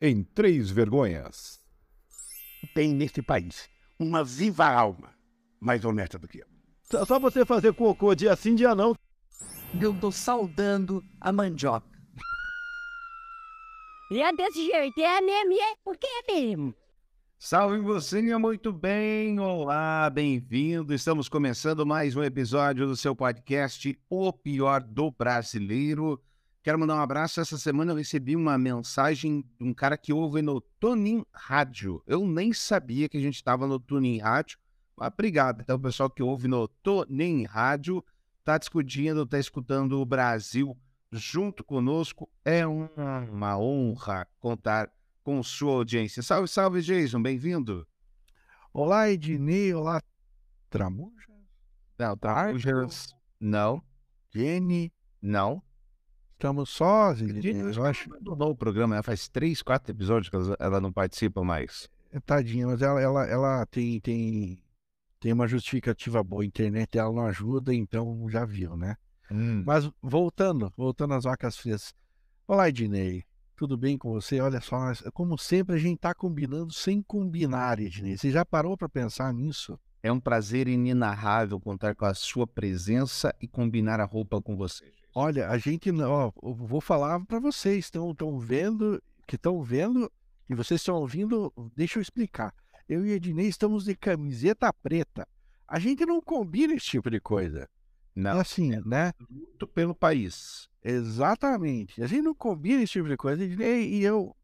em Três Vergonhas. Tem neste país uma viva alma mais honesta do que eu. Só, só você fazer cocô dia sim, dia não. Eu tô saudando a mandioca. E é desse jeito, é mesmo, é porque é mesmo. Salve você, muito bem, olá, bem-vindo. Estamos começando mais um episódio do seu podcast O Pior do Brasileiro. Quero mandar um abraço. Essa semana eu recebi uma mensagem de um cara que ouve no Tunin Rádio. Eu nem sabia que a gente estava no Tunin Rádio. Mas obrigado. Então, o pessoal que ouve no Tunin Rádio está discutindo, está escutando o Brasil junto conosco. É uma, uma honra contar com sua audiência. Salve, salve, Jason. Bem-vindo. Olá, Ednei. Olá, Tramujas. Não, Tramujas. Não. Jenny. Não. Estamos sós, eu acho. Abandonou o programa, ela faz três, quatro episódios que ela, ela não participa mais. É, tadinha, mas ela, ela, ela tem, tem, tem uma justificativa boa. A internet dela não ajuda, então já viu, né? Hum. Mas voltando, voltando às vacas frias. Olá, Ednei. Tudo bem com você? Olha só, como sempre, a gente está combinando sem combinar, Ednei. Você já parou para pensar nisso? É um prazer inenarrável contar com a sua presença e combinar a roupa com você. Olha, a gente, ó, vou falar para vocês, estão estão vendo, que estão vendo e vocês estão ouvindo, deixa eu explicar. Eu e Ednei estamos de camiseta preta. A gente não combina esse tipo de coisa. Não. Assim, é né? Luto pelo país. Exatamente. A gente não combina esse tipo de coisa. Ednei e eu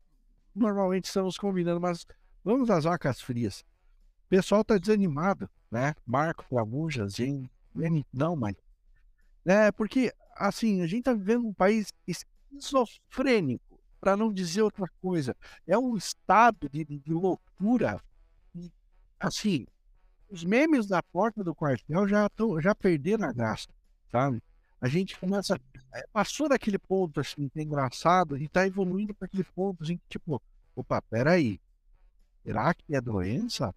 normalmente estamos combinando, mas vamos às vacas frias. O pessoal tá desanimado, né? Marco, Lamuja, gente. Não, mas. É, porque assim, a gente está vivendo um país esquizofrênico, para não dizer outra coisa. É um estado de, de loucura. Assim, os memes da porta do quartel já, tão, já perderam a graça, sabe? A gente começa. É, passou daquele ponto assim, que é engraçado, e está evoluindo para aquele ponto assim, que, tipo, opa, peraí. Será que é doença?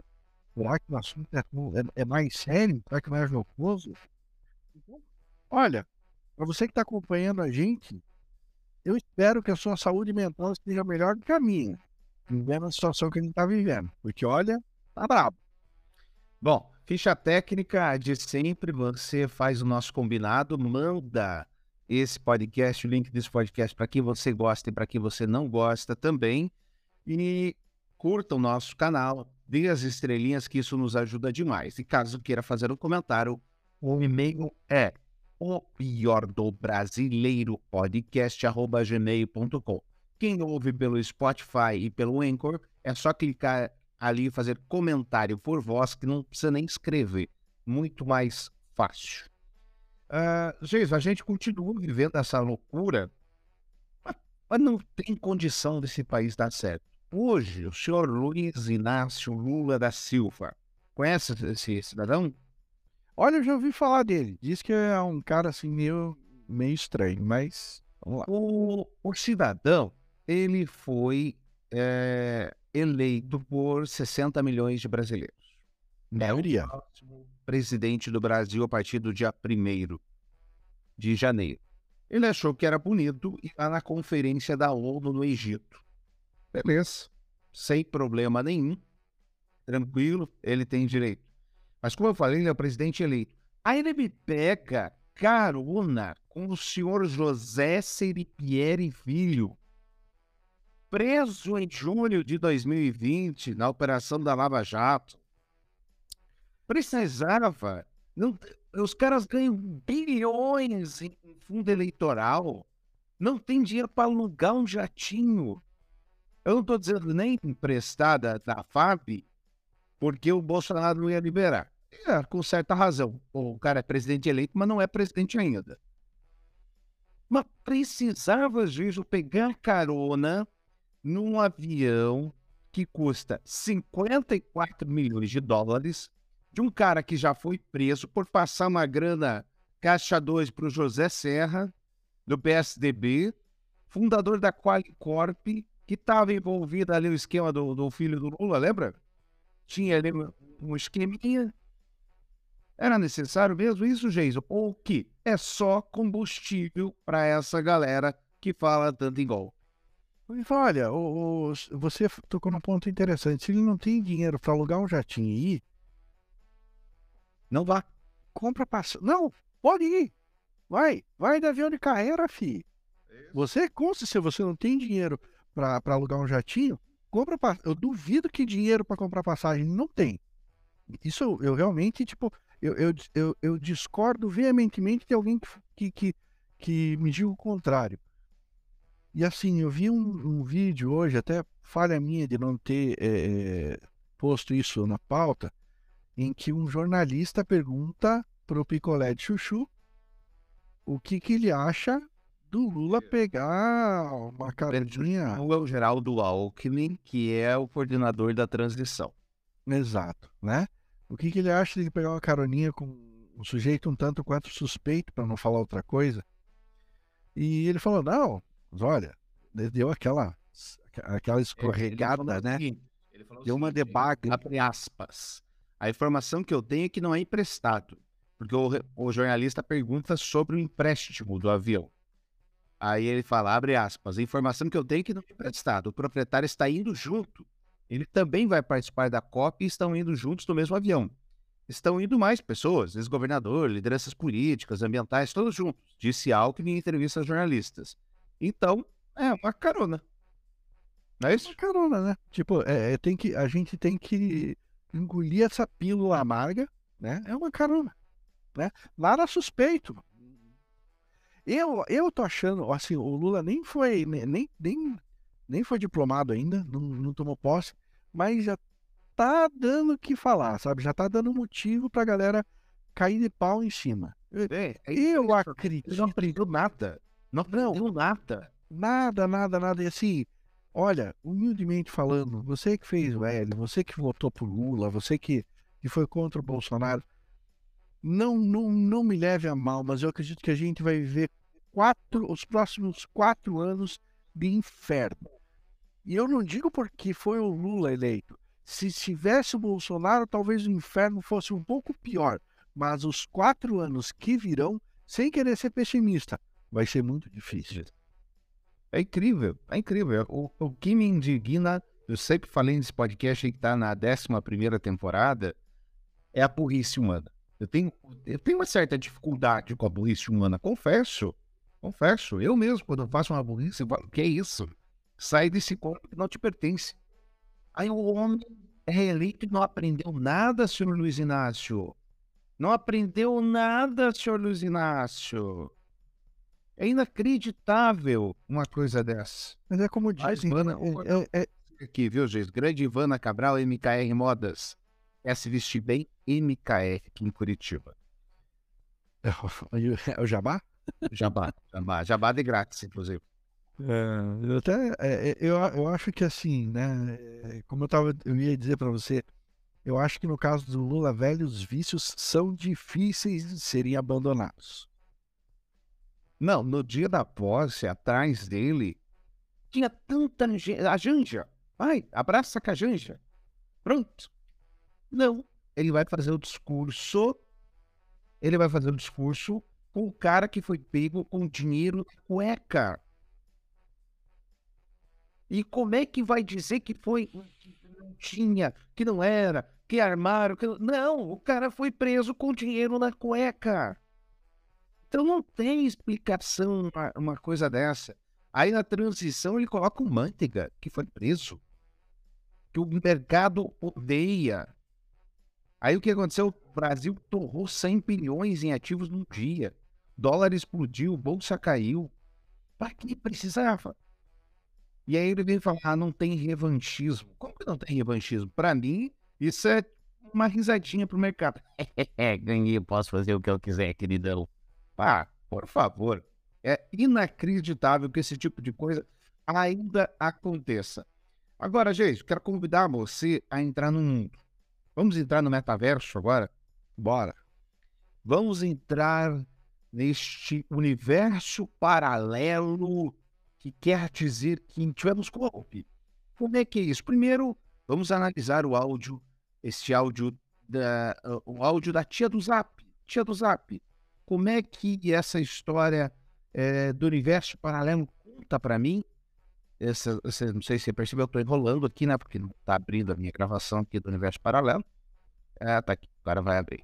Será que o assunto é, é, é mais sério? Será que é jocoso? Então, olha, para você que está acompanhando a gente, eu espero que a sua saúde mental esteja melhor do que a minha, vivendo a situação que a gente está vivendo. Porque, olha, tá brabo. Bom, ficha técnica de sempre, você faz o nosso combinado, manda esse podcast, o link desse podcast para quem você gosta e para quem você não gosta também. E curta o nosso canal, dê as estrelinhas que isso nos ajuda demais. E caso queira fazer um comentário, o e-mail é o pior do brasileiro podcast arroba gmail.com. Quem ouve pelo Spotify e pelo Anchor, é só clicar ali e fazer comentário por voz, que não precisa nem escrever. Muito mais fácil. Uh, gente, a gente continua vivendo essa loucura, mas não tem condição desse país dar certo. Hoje, o senhor Luiz Inácio Lula da Silva, conhece esse cidadão? Olha, eu já ouvi falar dele. Diz que é um cara assim meio, meio estranho, mas vamos lá. O, o cidadão, ele foi é, eleito por 60 milhões de brasileiros. Maioria. É o presidente do Brasil a partir do dia 1 de janeiro. Ele achou que era bonito ir lá na conferência da ONU no Egito. Beleza. Sem problema nenhum. Tranquilo, ele tem direito. Mas como eu falei, ele é o presidente eleito. Aí ele me pega carona com o senhor José Seripieri Filho, preso em junho de 2020 na operação da Lava Jato. Precisava. Não, os caras ganham bilhões em fundo eleitoral. Não tem dinheiro para alugar um jatinho. Eu não estou dizendo nem emprestada da FAB, porque o Bolsonaro não ia liberar. É, com certa razão. O cara é presidente eleito, mas não é presidente ainda. Mas precisava, juízo, pegar carona num avião que custa 54 milhões de dólares de um cara que já foi preso por passar uma grana caixa 2 para o José Serra, do PSDB, fundador da Qualicorp, que estava envolvido ali no esquema do, do filho do Lula, lembra? Tinha ali um esqueminha. Era necessário mesmo isso, Jason? Ou que é só combustível para essa galera que fala tanto? Ele falou, olha, o- o- você tocou num ponto interessante. Se ele não tem dinheiro para alugar um jatinho e ir, não vá. Compra passagem. Não, pode ir. Vai, vai de avião de carreira, fi. Você consta se você não tem dinheiro para alugar um jatinho, compra. Eu duvido que dinheiro para comprar passagem não tem. Isso eu, realmente, tipo, eu, eu, eu, eu discordo veementemente de alguém que, que, que, me diga o contrário. E assim, eu vi um, um vídeo hoje, até falha minha de não ter eh, posto isso na pauta, em que um jornalista pergunta pro picolé de chuchu o que, que ele acha do Lula pegar uma carinha. O é o Geraldo Alckmin, que é o coordenador da transição. Exato, né? O que, que ele acha de pegar uma caroninha com um sujeito um tanto quanto suspeito, para não falar outra coisa? E ele falou: não, mas olha, ele deu aquela, aquela escorregada, né? Deu uma debacle. Abre aspas. A informação que eu tenho é que não é emprestado. Porque o, o jornalista pergunta sobre o empréstimo do avião. Aí ele fala, abre aspas, a informação que eu tenho é que não é emprestado. O proprietário está indo junto. Ele também vai participar da COP e estão indo juntos no mesmo avião. Estão indo mais pessoas, ex-governador, lideranças políticas, ambientais, todos juntos, disse Alckmin em entrevista aos jornalistas. Então, é uma carona. Não é isso? uma carona, né? Tipo, é, é, tem que, a gente tem que engolir essa pílula amarga, né? É uma carona, né? Nada suspeito. Eu, eu tô achando, assim, o Lula nem foi, ne- nem, nem, nem foi diplomado ainda, não, não tomou posse, mas já tá dando o que falar, sabe? Já tá dando motivo pra galera cair de pau em cima. É, é Eu acredito. Não aprendeu nada. Não aprendeu nada. Nada, nada, nada. E assim, olha, humildemente falando, você que fez o L, você que votou por Lula, você que, que foi contra o Bolsonaro, não, não, não me leve a mal, mas eu acredito que a gente vai viver quatro, os próximos quatro anos de inferno. E eu não digo porque foi o Lula eleito. Se tivesse o Bolsonaro, talvez o inferno fosse um pouco pior. Mas os quatro anos que virão, sem querer ser pessimista, vai ser muito difícil. É incrível, é incrível. O, o que me indigna, eu sempre falei nesse podcast que tá na 11 primeira temporada, é a burrice humana. Eu tenho, eu tenho uma certa dificuldade com a burrice humana, confesso. Confesso. Eu mesmo, quando eu faço uma burrice, eu falo, que é isso? Sai desse corpo que não te pertence. Aí o homem é reeleito e não aprendeu nada, senhor Luiz Inácio. Não aprendeu nada, senhor Luiz Inácio. É inacreditável uma coisa dessa. Mas é como Mas, dizem, mano, é- é- é- Aqui, viu, gente? Grande Ivana Cabral, MKR Modas. É se vestir bem, MKR aqui em Curitiba. é o- Jabá? Jabá, jabá, jabá de grátis, inclusive. É, eu até é, é, eu, eu acho que assim, né? é, Como eu tava, eu ia dizer para você, eu acho que no caso do Lula, velhos vícios são difíceis de serem abandonados. Não, no dia da posse, atrás dele, tinha tanta. A Janja. Vai, abraça com a Janja. Pronto. Não. Ele vai fazer o discurso. Ele vai fazer o discurso com o cara que foi pego com dinheiro na cueca. E como é que vai dizer que foi que não tinha, que não era, que armaram, que não... o cara foi preso com dinheiro na cueca. Então não tem explicação uma, uma coisa dessa. Aí na transição ele coloca o Manteiga, que foi preso. Que o mercado odeia. Aí o que aconteceu? O Brasil torrou 100 bilhões em ativos num dia. Dólar explodiu, bolsa caiu. Para que precisava? E aí ele vem falar, ah, não tem revanchismo. Como que não tem revanchismo? Para mim, isso é uma risadinha pro mercado. Ganhei, posso fazer o que eu quiser, queridão. Pá, por favor. É inacreditável que esse tipo de coisa ainda aconteça. Agora, gente, quero convidar você a entrar no mundo. Vamos entrar no metaverso agora? Bora. Vamos entrar neste universo paralelo que quer dizer que tivemos golpe. Como é que é isso? Primeiro, vamos analisar o áudio, este áudio da, o áudio da tia do Zap. Tia do Zap, como é que essa história eh, do universo paralelo conta para mim esse- não sei se você percebeu, eu tô enrolando aqui, né? Porque não tá abrindo a minha gravação aqui do Universo Paralelo. É, tá aqui, agora vai abrir.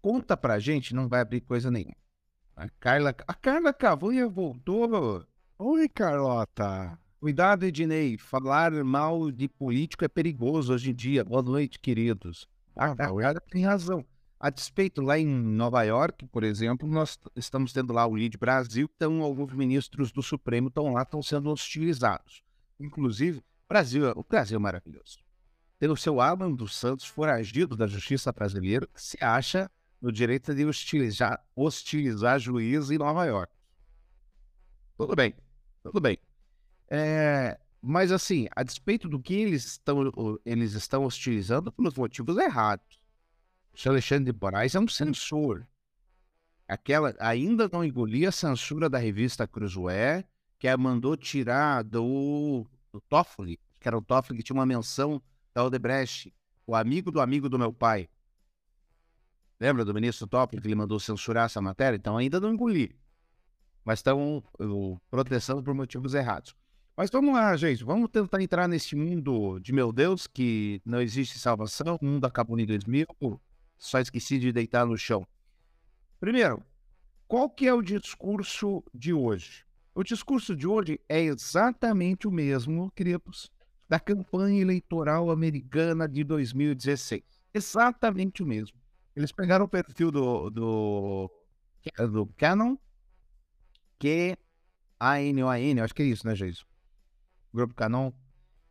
Conta pra gente, não vai abrir coisa nenhuma. A Carla, a Carla Cavunha voltou. Oi, Carlota. Cuidado, Ednei. Falar mal de político é perigoso hoje em dia. Boa noite, queridos. A, Ah, a Carla tem razão. A despeito, lá em Nova York, por exemplo, nós estamos tendo lá o Lead Brasil, então alguns ministros do Supremo estão lá, estão sendo hostilizados. Inclusive, Brasil, o Brasil é maravilhoso. Tem o seu Alan dos Santos, foragido da justiça brasileira, que se acha no direito de hostilizar, hostilizar juiz em Nova York. Tudo bem, tudo bem. É, mas assim, a despeito do que eles estão, eles estão hostilizando pelos motivos errados. O Alexandre de Moraes é um censor. Aquela ainda não engolia a censura da revista Cruzoé, que a mandou tirar do, do Toffoli, que era o Toffoli que tinha uma menção da Odebrecht, o amigo do amigo do meu pai. Lembra do ministro Toffoli que ele mandou censurar essa matéria? Então ainda não engoli. Mas estão uh, protestando por motivos errados. Mas vamos lá, gente. Vamos tentar entrar nesse mundo de meu Deus, que não existe salvação. O mundo acabou em 2000. Só esqueci de deitar no chão. Primeiro, qual que é o discurso de hoje? O discurso de hoje é exatamente o mesmo, queridos, da campanha eleitoral americana de 2016. Exatamente o mesmo. Eles pegaram o perfil do, do, do Canon, que A-N-O-A-N, acho que é isso, né, Geiso? Grupo Canon.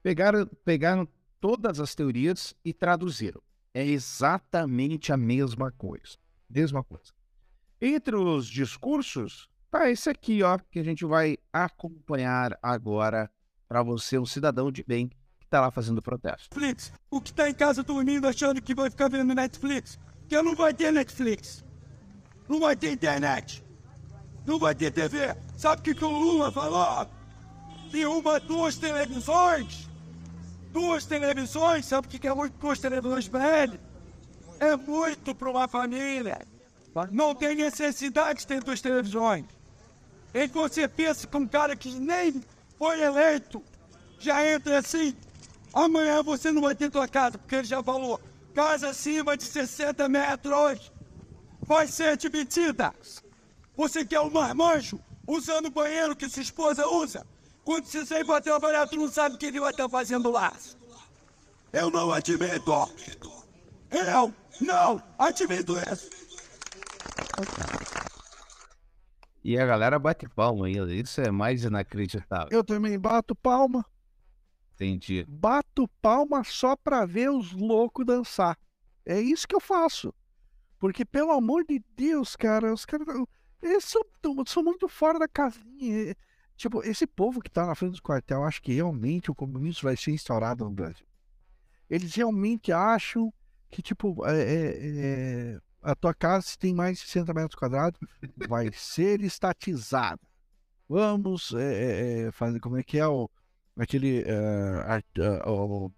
Pegaram, pegaram todas as teorias e traduziram. É exatamente a mesma coisa. Mesma coisa. Entre os discursos, tá esse aqui, ó, que a gente vai acompanhar agora para você, um cidadão de bem que tá lá fazendo protesto. Netflix. O que tá em casa dormindo achando que vai ficar vendo Netflix. Que não vai ter Netflix. Não vai ter internet. Não vai ter TV. Sabe o que, que o Lula falou? Tem uma, duas televisões. Duas televisões. Sabe o que, que é muito duas televisões pra ele? É muito pra uma família. Não tem necessidade de ter duas televisões. E você pensa que um cara que nem foi eleito já entra assim. Amanhã você não vai ter tua casa, porque ele já falou. Casa acima de 60 metros vai ser admitida. Você quer um marmanjo usando o banheiro que sua esposa usa? Quando você sair pra trabalhar, tu não sabe o que ele vai estar fazendo lá. Eu não admito. Eu não admito isso. E a galera bate palma ainda. Isso é mais inacreditável. Eu também bato palma. Entendi. Bato palma só pra ver os loucos dançar. É isso que eu faço. Porque, pelo amor de Deus, cara, os caras. Eles são, são muito fora da casinha. Tipo, esse povo que tá na frente do quartel acha que realmente o comunismo vai ser instaurado no Brasil. Eles realmente acham que, tipo, é, é, é, a tua casa, se tem mais de 60 metros quadrados, vai ser estatizada. Vamos é, é, é, fazer. Como é que é o. Aquele. art- ah, o-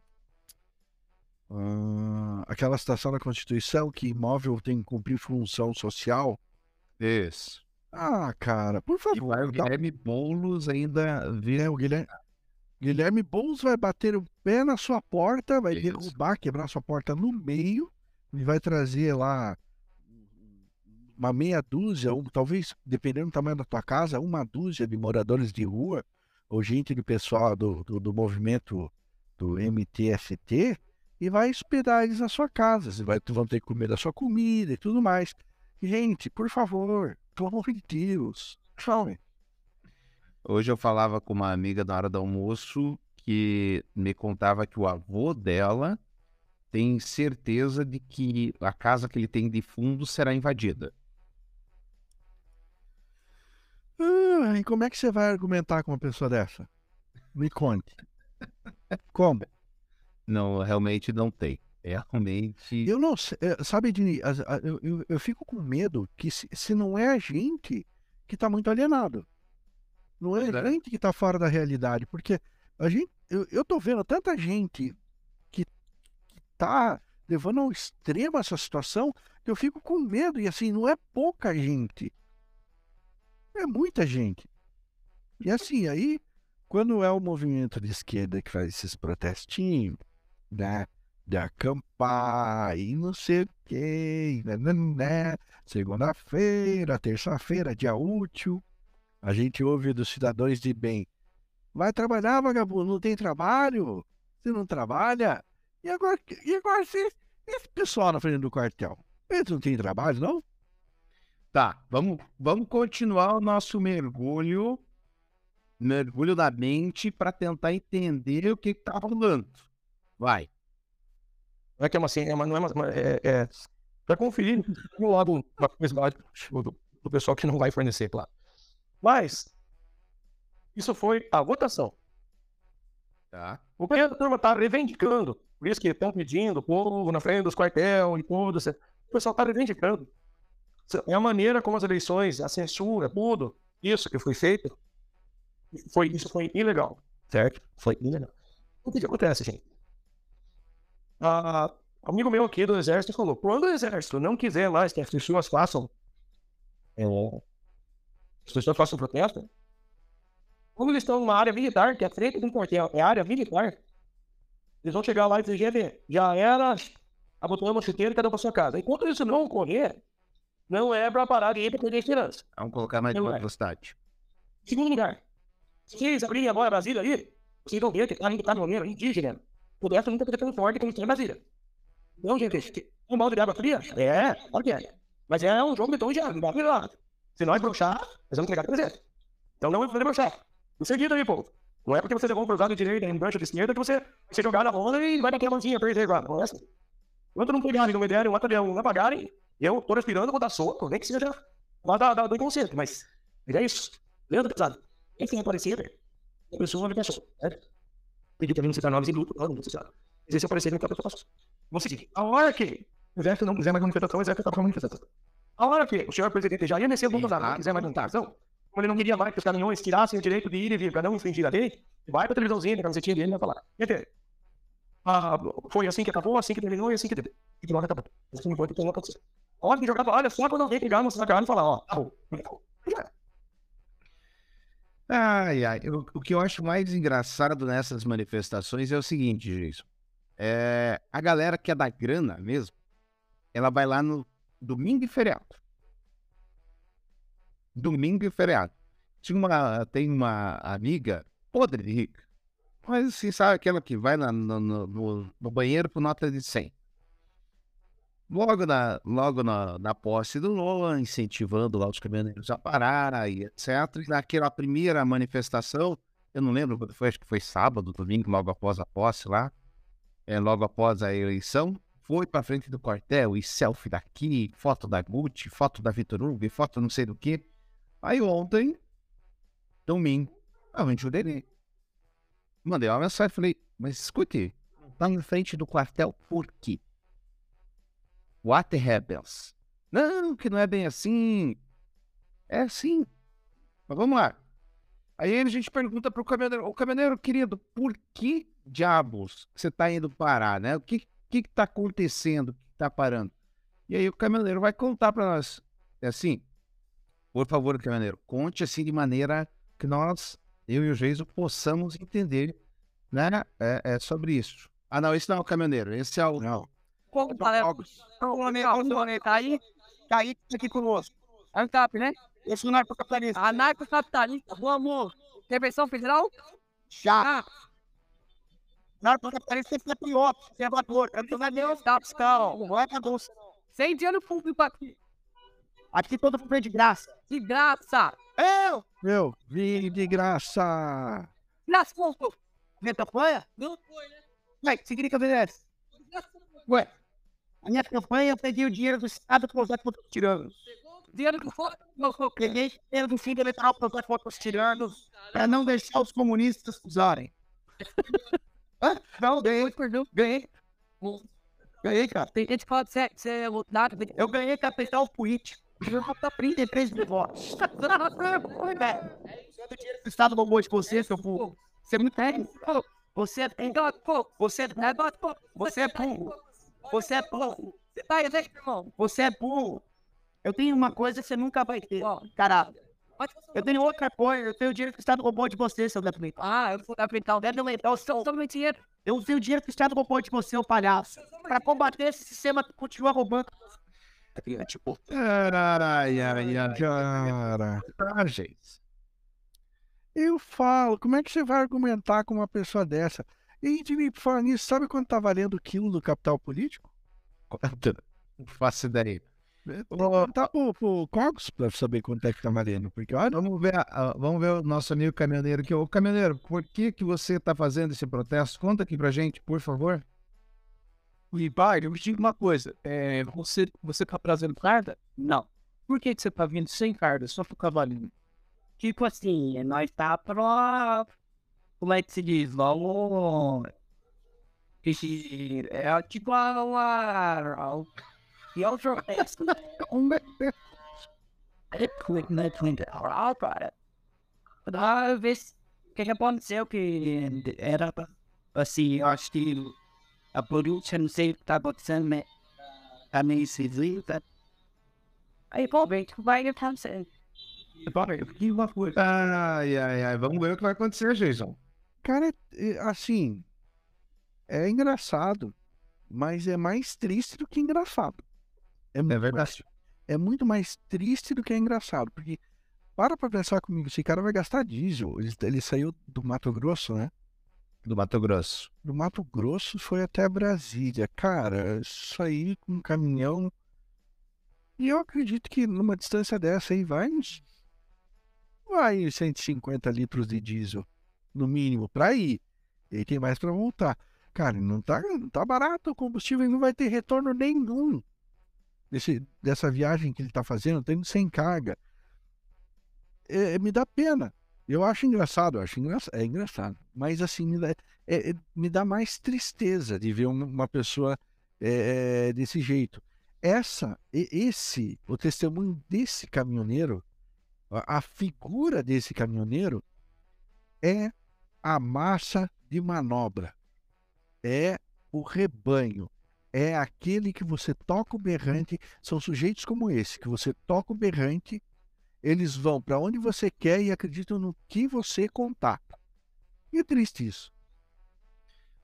ah, aquela citação da Constituição que imóvel tem que cumprir função social. Isso. Ah, cara, por E favor. vai o dá- Guilherme Boulos ainda vir. né, o Guilherme, Guilherme Boulos vai bater o pé na sua porta, vai Isso. derrubar, quebrar sua porta no meio e vai trazer lá uma meia dúzia, ou talvez, dependendo do tamanho da tua casa, uma dúzia de moradores de rua ou gente do pessoal do, do, do movimento do MTST e vai hospedar eles na sua casa. Vocês vai, vão ter que comer da sua comida e tudo mais. Gente, por favor, pelo amor de Deus, sabe? Hoje eu falava com uma amiga na hora do almoço que me contava que o avô dela tem certeza de que a casa que ele tem de fundo será invadida. Ah, e como é que você vai argumentar com uma pessoa dessa? Me conte. Como? Não, realmente não tem. Realmente. Eu não sei. eh, Sabe, a- eu, eu, eu fico com medo que se, se não é a gente que está muito alienado. Não é Pois a é. gente que está fora da realidade. Porque a gente, eu, eu tô vendo tanta gente que, que tá levando ao extremo essa situação que eu fico com medo. E assim, não é pouca gente. É muita gente. E assim, aí quando é o movimento de esquerda que faz esses protestinhos, né? De acampar e não sei o quê, né, né, né, segunda-feira, terça-feira, dia útil, a gente ouve dos cidadãos de bem. Vai trabalhar, vagabundo, não tem trabalho? Você não trabalha? E agora, e agora se, esse pessoal na frente do quartel? Eles não têm trabalho, não? Tá, vamos, vamos continuar o nosso mergulho, mergulho da mente para tentar entender o que está rolando. Vai. Não é que é uma é uma, não é uma, é, é para conferir logo uma coisa do, do pessoal que não vai fornecer, claro. Mas isso foi a votação. Tá. O que a turma está reivindicando, por isso que estão pedindo o povo na frente dos quartel e tudo, o pessoal está reivindicando. É a maneira como as eleições, a censura, tudo, isso que foi feito, foi, isso foi ilegal, certo? Foi ilegal. O que, que acontece, gente? Ah, amigo meu aqui do exército falou, quando o exército não quiser mais que as pessoas façam é, as pessoas façam protesto, como eles estão numa área militar, que é frente do quartel, é área militar, eles vão chegar lá e dizer, já era, abotoamos uma chuteira e cada um para sua casa. Enquanto isso não ocorrer, não é para parar de ir para perder esperança. Vamos colocar mais uma é. velocidade. Segundo lugar, se vocês abrirem agora Brasília aí, vocês vão ver que tá indo para no indígena. O resto não está tão forte como tem em Brasília. Não, gente, é um balde de água fria? É, claro que é. Mas é um jogo de tom de água, não virar. Se nós broxar, nós vamos entregar pra você. Então não vai poder broxar. Em seguida aí, povo. Não é porque você levou um cruzado de direita em brancha de esquerda que você vai ser jogado na roda e vai bater a mãozinha, perder agora. Não é assim. Enquanto não pegarem, não me derem um material, não apagarem, eu tô respirando, vou dar soco, nem que seja lá da, da, do inconsciente, mas é isso. Lembra, pesado? Quem tem aparecido, a pessoa me pensou, certo? Pedi pra mim não citar nomes em luto, não, não citar. Mas esse aparecer, então a pessoa passou. Vamos seguir. A hora que o exército não quiser mais manifestação, o exército está com manifestação. A hora que o senhor presidente Jair Messias Bolsonaro não quiser mais manifestação, como ele não queria mais que os caminhões tirassem o direito de ir e vir para não infringir a lei, vai pra televisãozinha, na camisetinha dele, e vai falar. Dizer, ah, foi assim que acabou, assim que terminou e assim que teve. E que nós acabou. Isso não importa o que tenha acontecido. A hora que jogar toalha, só quando alguém pegar, mostrar a cara e falar, ó, acabou. acabou. Ai, ai. O, o que eu acho mais engraçado nessas manifestações é o seguinte, Jason. É, a galera que é da grana mesmo, ela vai lá no domingo e feriado. Domingo e feriado. Tinha uma, tem uma amiga podre de rica. Mas assim, sabe aquela que vai na- no, no, no- banheiro por nota de 100. Logo na, logo na, na posse do Lula, incentivando lá os caminhoneiros a parar e etc. E naquela primeira manifestação, eu não lembro quando foi, acho que foi sábado, domingo, logo após a posse lá, é, logo após a eleição, foi para frente do quartel e selfie daqui, foto da Gucci, foto da Vitor Hugo, e foto não sei do que. Aí ontem, domingo, eu me enxuderei. Mandei uma mensagem, falei, mas escute, tá na frente do quartel por quê? What happens? Não, que não é bem assim. É assim. Mas vamos lá. Aí a gente pergunta pro caminhoneiro, ô caminhoneiro querido, por que diabos você tá indo parar, né? O que que, que tá acontecendo? O que tá parando? E aí o caminhoneiro vai contar para nós. É assim, por favor, caminhoneiro, conte assim de maneira que nós, eu e o Geiso, possamos entender, né? É, é sobre isso. Ah, não, esse não é o caminhoneiro, esse é o. Não. Como fala? O nome tá aí? Tá aí, tá aqui conosco. ANCAP, né? Esse narcocapitalista. Anarcocapitalista, bom amor. Intervenção federal? Já. Narcocapitalista sempre é pior, conservador. Eu não é Deus, tá, fiscal. Não é bagunça. Sem dinheiro público aqui. Aqui todo mundo é de graça. De graça. Eu! Meu, vi de graça. Graça, povo. Minha campanha? Não foi, né? Ué, que significa VS? Ué, a minha campanha eu peguei o dinheiro do Estado para usar contra os tiranos. Dinheiro do? Não, eu peguei dinheiro do fundo eleitoral para usar contra os tiranos, para não deixar os comunistas usarem. Hã? Não, ganhei. Ganhei. Ganhei, cara. Tem gente que fala que você, é lutado. Eu ganhei capital político. Eu vou dar 33 mil votos. Foi, velho. O Estado roubou de você, seu burro. Você não tem. Você é burro. Você é burro. Você é burro. Você é burro. Você tá aí, irmão? Você é burro. Eu tenho uma coisa que você nunca vai ter. Caralho. Eu tenho outra coisa, eu tenho o dinheiro que o Estado roubou de você, seu Gabriel. Ah, eu vou dar então. Deve ler. Eu sou toma dinheiro. Eu tenho o dinheiro que o Estado roubou de você, ô palhaço. Pra combater esse sistema que continua roubando. É tipo, Ai, ai, ai, cara. Ah, gente. Eu falo, como é que você vai argumentar com uma pessoa dessa? E de falar nisso, sabe quanto tá valendo o quilo do capital político? Não faço ideia. Tá pro, pro Cogos pra saber quanto é que tá valendo. Porque olha, Vamos ver, vamos ver o nosso amigo caminhoneiro aqui. Ô, caminhoneiro, por que, que você está fazendo esse protesto? Conta aqui pra gente, por favor. E, pai, eu me diga uma coisa. É, você, você tá trazendo carga? Não. Por que, que você tá vindo sem carga, só pro cavalinho? Tipo assim, nós tá pro. Como é que se diz? Vamos. É tipo a. a, a e outro. Ah, cara. Ah, ver se- o que que aconteceu que era assim, eu acho que a polícia, não sei o que tá acontecendo, né? Tá meio esquisita. Aí, pô, bem, vai acontecer. Que uma coisa. Ai, ai, ai. Vamos ver o que vai acontecer, Jason. Cara, é, assim, é engraçado, mas é mais triste do que engraçado. É verdade. é muito mais triste do que engraçado, porque para pra pensar comigo, esse cara vai gastar diesel. Ele, ele saiu do Mato Grosso, né? Do Mato Grosso. Do Mato Grosso foi até Brasília. Cara, aí com um caminhão. E eu acredito que numa distância dessa aí vai uns. Vai uns 150 litros de diesel, no mínimo, pra ir. E aí tem mais pra voltar. Cara, não tá, não tá barato o combustível e não vai ter retorno nenhum desse, dessa viagem que ele tá fazendo, tendo sem carga. É, me dá pena. Eu acho engraçado, eu acho engra... é engraçado. Mas assim, me dá, é- é- me dá mais tristeza de ver uma, pessoa é, é, desse jeito. Essa, esse, o testemunho desse caminhoneiro, a, a figura desse caminhoneiro é a massa de manobra, é o rebanho, é aquele que você toca o berrante. São sujeitos como esse, que você toca o berrante eles vão para onde você quer e acreditam no que você contar. E é triste isso.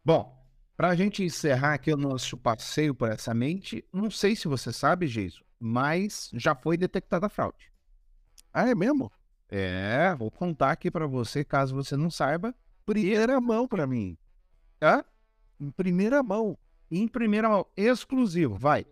Bom, pra gente encerrar aqui o nosso passeio por essa mente, não sei se você sabe, Jason, mas já foi detectada a fraude. Ah, é mesmo? É, vou contar aqui pra você, caso você não saiba. Primeira mão para mim. Hã? Em primeira mão. Em primeira mão, exclusivo, vai.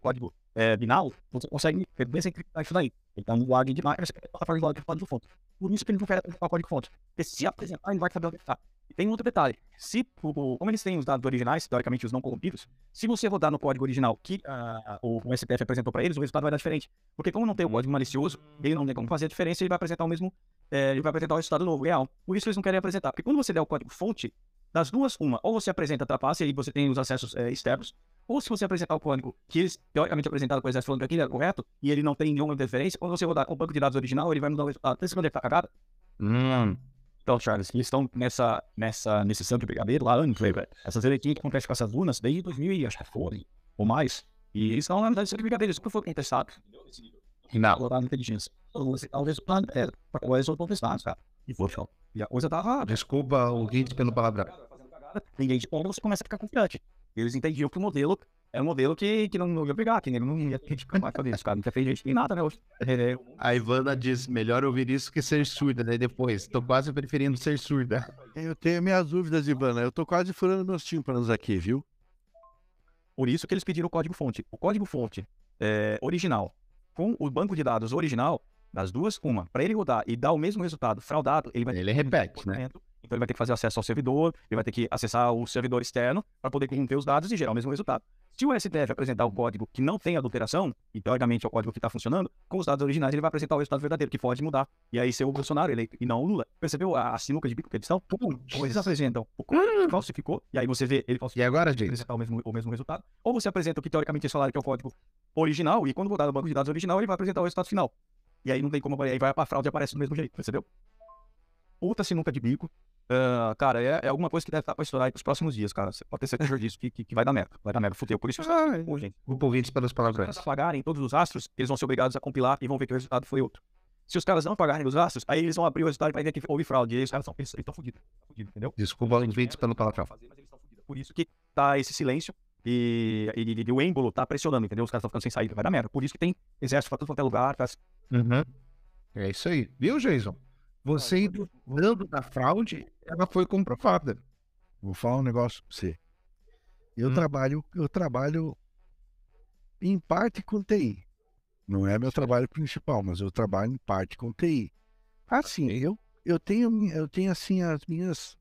código é, binal, você consegue desencriptar isso daí. Então, o log de máquina, você está fazendo log de código fonte. Por isso que ele não quer o código fonte. Porque se apresentar, ele vai saber onde está. E tem outro detalhe. Se, como eles têm os dados originais, teoricamente os não corrompidos, se você rodar no código original que ah, o, SPF apresentou para eles, o resultado vai dar diferente. Porque como não tem o código malicioso, ele não tem como fazer a diferença, ele vai apresentar o mesmo, é, ele vai apresentar o resultado novo, real. Por isso eles não querem apresentar. Porque quando você der o código fonte, das duas, uma, ou você apresenta a trapaça e você tem os acessos é, externos, ou se você apresentar o código que eles teoricamente apresentaram com o exército falando que aquilo é correto, e ele não tem nenhuma interferência, quando você rodar com o banco de dados original, ele vai mudar o resultado. Você onde é que tá cagada? Hum. Então, Charles, eles estão nessa, nessa, nesse santo brigadeiro lá, anos, velho. Essas eleições que acontecem com essas lunas desde 2000 e acho que foi, ou mais. E eles estão nesse santo brigadeiro, isso que foi contestado. Não. Colocar na inteligência. Tá o resultado, é, ou eles foram contestados, cara. E foi. E a coisa tava Desculpa o Guides pelo palavrão. ninguém de você começa a ficar confiante. Eles entendiam que o modelo era um modelo que, que não, não ia pegar, que ele não ia mais cadê esse cara, não quer feito gente nem nada, né? hoje. É, A Ivana diz, melhor ouvir isso que ser surda, daí depois. Tô quase preferindo ser surda. Eu tenho minhas dúvidas, Ivana. Eu tô quase furando meus tímpanos aqui, viu? Por isso que eles pediram o código-fonte. O código-fonte é, original, com o banco de dados original, das duas, uma, para ele rodar e dar o mesmo resultado fraudado, ele vai Ele repete, né? Então ele vai ter que fazer acesso ao servidor, ele vai ter que acessar o servidor externo para poder corromper os dados e gerar o mesmo resultado. Se o STF apresentar um código que não tem adulteração, e teoricamente é o código que está funcionando, com os dados originais ele vai apresentar o resultado verdadeiro, que pode mudar. E aí ser o Bolsonaro eleito e não o Lula. Percebeu a, a sinuca de bico que eles estão? Eles apresentam o código que falsificou, e aí você vê ele E falsificou agora, gente? apresentar o mesmo, o mesmo resultado. Ou você apresenta o que teoricamente eles falaram que é o código original, e quando rodar no banco de dados original, ele vai apresentar o resultado final. E aí não tem como, aí vai pra fraude e aparece do mesmo jeito, percebeu? Outra sinuca de bico. Ah, cara, é, é alguma coisa que deve estar para estourar aí pros próximos dias, cara. Você pode ter certeza disso, que, que, que vai dar merda. Vai dar merda, fudeu. Por isso que Ah, Pô, gente, Grupo ouvintes pelas se os apagarem todos os rastros, eles vão ser obrigados a compilar e vão ver que o resultado foi outro. Se os caras não apagarem os rastros, aí eles vão abrir o resultado para ver que houve fraude. E aí os caras estão fudidos. Estão fudidos, entendeu? Desculpa ouvintes pelo palavrão. Fazer, mas eles tão fudidos. Por isso que tá esse silêncio e, e, e o êmbolo tá pressionando, entendeu? Os caras estão ficando sem saída, vai dar merda. Por isso que tem exército pra tudo quanto é lugar, tá? É isso aí. Viu, Jason? Você indo da fraude, ela foi comprovada. Vou falar um negócio pra você. Eu Hum. trabalho, eu trabalho em parte com TI. Não é meu trabalho principal, mas eu trabalho em parte com TI. Assim, eu, eu tenho, eu tenho assim as minhas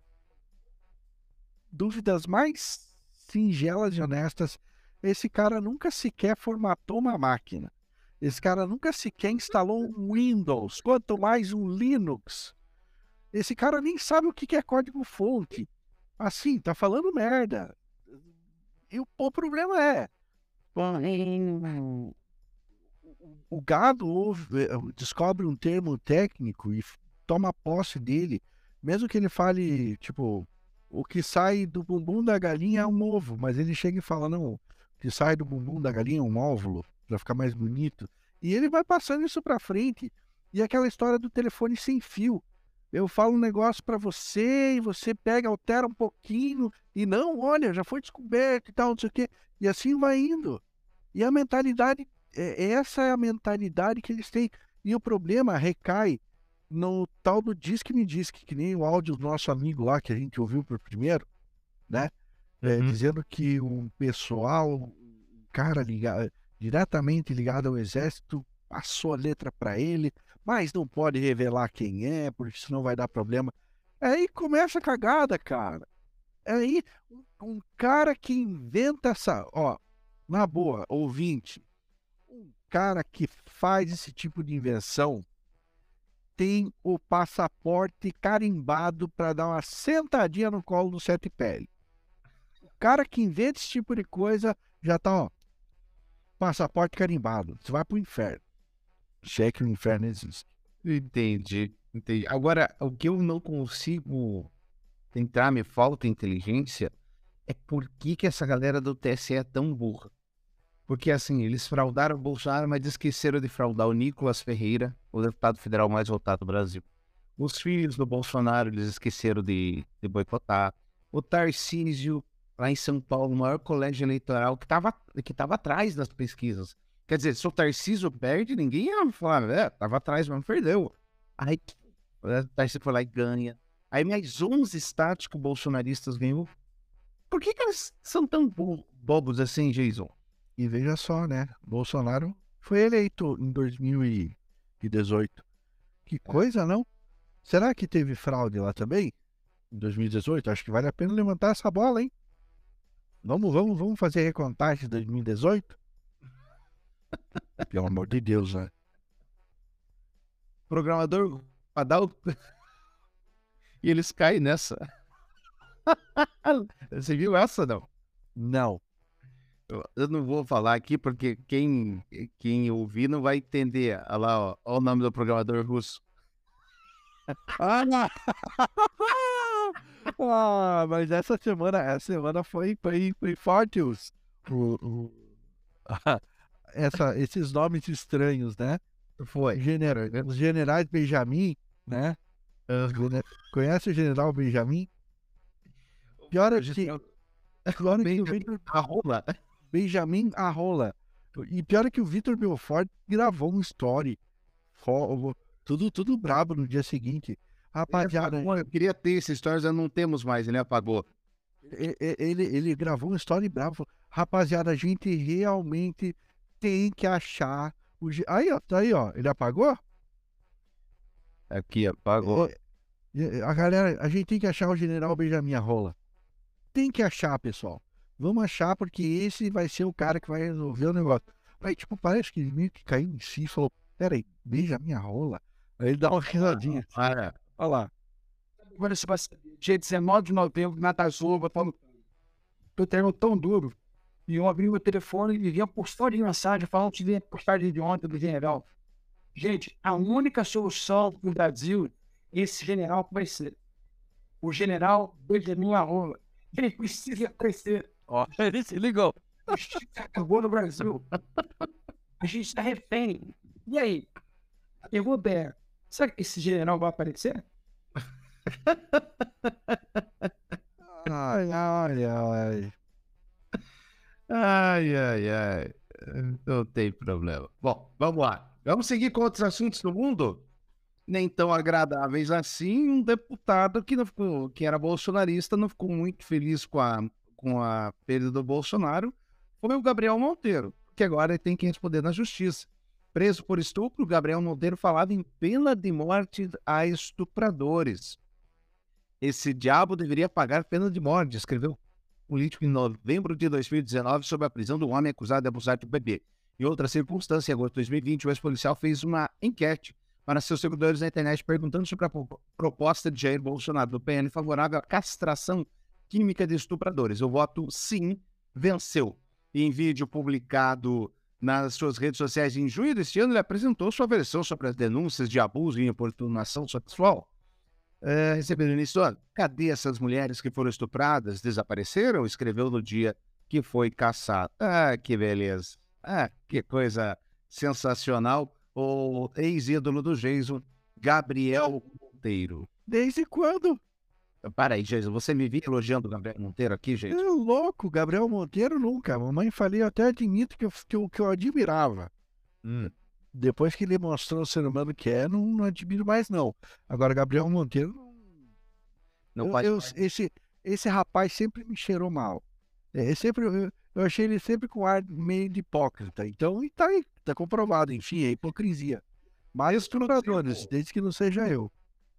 dúvidas mais singelas e honestas. Esse cara nunca sequer formatou uma máquina. Esse cara nunca sequer instalou um Windows, quanto mais um Linux. Esse cara nem sabe o que é código fonte. Assim, tá falando merda. E o, o problema é. O, gado ouve- eh, descobre um termo técnico e toma posse dele, mesmo que ele fale, tipo, o que sai do bumbum da galinha é um ovo, mas ele chega e fala, não, o que sai do bumbum da galinha é um óvulo, pra ficar mais bonito. E ele vai passando isso pra frente. E aquela história do telefone sem fio. Eu falo um negócio pra você e você pega, altera um pouquinho e não, olha, já foi descoberto e tal, não sei o quê. E assim vai indo. E a mentalidade, é- essa é a mentalidade que eles têm. E o problema recai no tal do disque me disque, que nem o áudio do nosso amigo lá que a gente ouviu por primeiro, né? É, dizendo que um pessoal, um cara ligado, diretamente ligado ao exército, passou a letra para ele, mas não pode revelar quem é, porque senão vai dar problema. Aí começa a cagada, cara. Aí um, um cara que inventa essa, ó, na boa, ouvinte, um cara que faz esse tipo de invenção tem o passaporte carimbado para dar uma sentadinha no colo do sete pele. O cara que inventa esse tipo de coisa já tá, ó, passaporte carimbado. Você vai pro inferno. Cheque no inferno existe. Entendi, entendi. Agora, o que eu não consigo entrar, me falta inteligência, é por que, que essa galera do TSE é tão burra. Porque, assim, eles fraudaram o Bolsonaro, mas esqueceram de fraudar o Nicolas Ferreira, o deputado federal mais votado do Brasil. Os filhos do Bolsonaro, eles esqueceram de, de boicotar. O Tarcísio, lá em São Paulo, o maior colégio eleitoral, que estava que tava atrás das pesquisas. Quer dizer, se o Tarcísio perde, ninguém ia falar, é, tava atrás, mas perdeu. Aí o Tarcísio foi lá e ganha. Aí mais 11 estáticos bolsonaristas ganhou. Por que, que eles são tão bo- bobos assim, Jason? E veja só, né? Bolsonaro foi eleito em 2018. Que coisa, não? Será que teve fraude lá também? Em 2018? Acho que vale a pena levantar essa bola, hein? Vamos, vamos, vamos fazer recontagem de 2018? Pelo amor de Deus, né? Programador pra dar o... E eles caem nessa. Você viu essa, não? Não. Eu, não vou falar aqui porque quem, quem ouvir não vai entender. Olha lá, ó, ó o nome do programador russo. Ah, não. Ah, mas essa semana, essa semana foi, foi, foi forte os, o, o- essa, esses nomes estranhos, né? Foi. Genera- os generais Benjamin, né? Conhece o general Benjamin? Pior é que, pior é que o Vitor A rola. Benjamin Arrola. E pior é que o Vitor Belfort gravou um story. Tudo, tudo brabo no dia seguinte. Rapaziada, Eu queria ter essa história, já não temos mais, ele apagou. e- e- ele, ele gravou um story bravo. falou, Rapaziada, a gente realmente tem que achar o. ge-" Aí, ó, tá aí, ó. Ele apagou? Aqui, apagou. É, é, a galera, a gente tem que achar o general Benjamin Arrola. Tem que achar, pessoal. Vamos achar, porque esse vai ser o cara que vai resolver o negócio. Aí, tipo, parece que ele meio que caiu em si e falou: Peraí, Benjamin Arrola? Aí ele dá uma risadinha. Para. Olha lá. Agora, você, dia 19 de novembro, na Tazuba, eu tenho tão duro. E eu abri o telefone e vinha postar de mensagem falando que vinha postagem de ontem do general. Gente, a única solução para o Brasil, esse general vai ser. o general Benjamin Arrola. Ele precisa crescer. Ó, ele se ligou. Acabou no Brasil. A gente está refém. E aí? A pergunta é: será que esse general vai aparecer? Ai, ai, ai. Ai, ai, ai. Não tem problema. Bom, vamos lá. Vamos seguir com outros assuntos do mundo? Nem tão agradáveis assim. Um deputado que, não ficou, que era bolsonarista não ficou muito feliz com a, com a perda do Bolsonaro. Foi o Gabriel Monteiro, que agora tem que responder na justiça. Preso por estupro, Gabriel Monteiro falava em pena de morte a estupradores. Esse diabo deveria pagar pena de morte, escreveu político em novembro de 2019 sob a prisão do homem acusado de abusar de um bebê. Em outra circunstância, em agosto de 2020, o ex-policial fez uma enquete para seus seguidores na internet perguntando sobre a pro- proposta de Jair Bolsonaro do PN favorável à castração química de estupradores. O voto sim venceu. Em vídeo publicado nas suas redes sociais em junho deste ano, ele apresentou sua versão sobre as denúncias de abuso e importunação sexual é, recebido no início. Cadê essas mulheres que foram estupradas? Desapareceram? Escreveu no dia que foi caçado. Ah, que beleza. Ah, que coisa sensacional. O ex-ídolo do Jason, Gabriel Monteiro. Desde quando? Para aí, Jason, você me viu elogiando o Gabriel Monteiro aqui, gente? É louco, Gabriel Monteiro nunca. Mamãe falei, eu até admito que eu, que eu, que eu admirava. Hum. Depois que ele mostrou o ser humano que é, não, não admiro mais, não. Agora, Gabriel Monteiro, Não eu- pode eu- esse, esse rapaz sempre me cheirou mal. É, sempre, eu, eu achei ele sempre com ar meio de hipócrita. Então, e tá aí, tá comprovado, enfim, é hipocrisia. Mas estupradores, desde que não seja eu.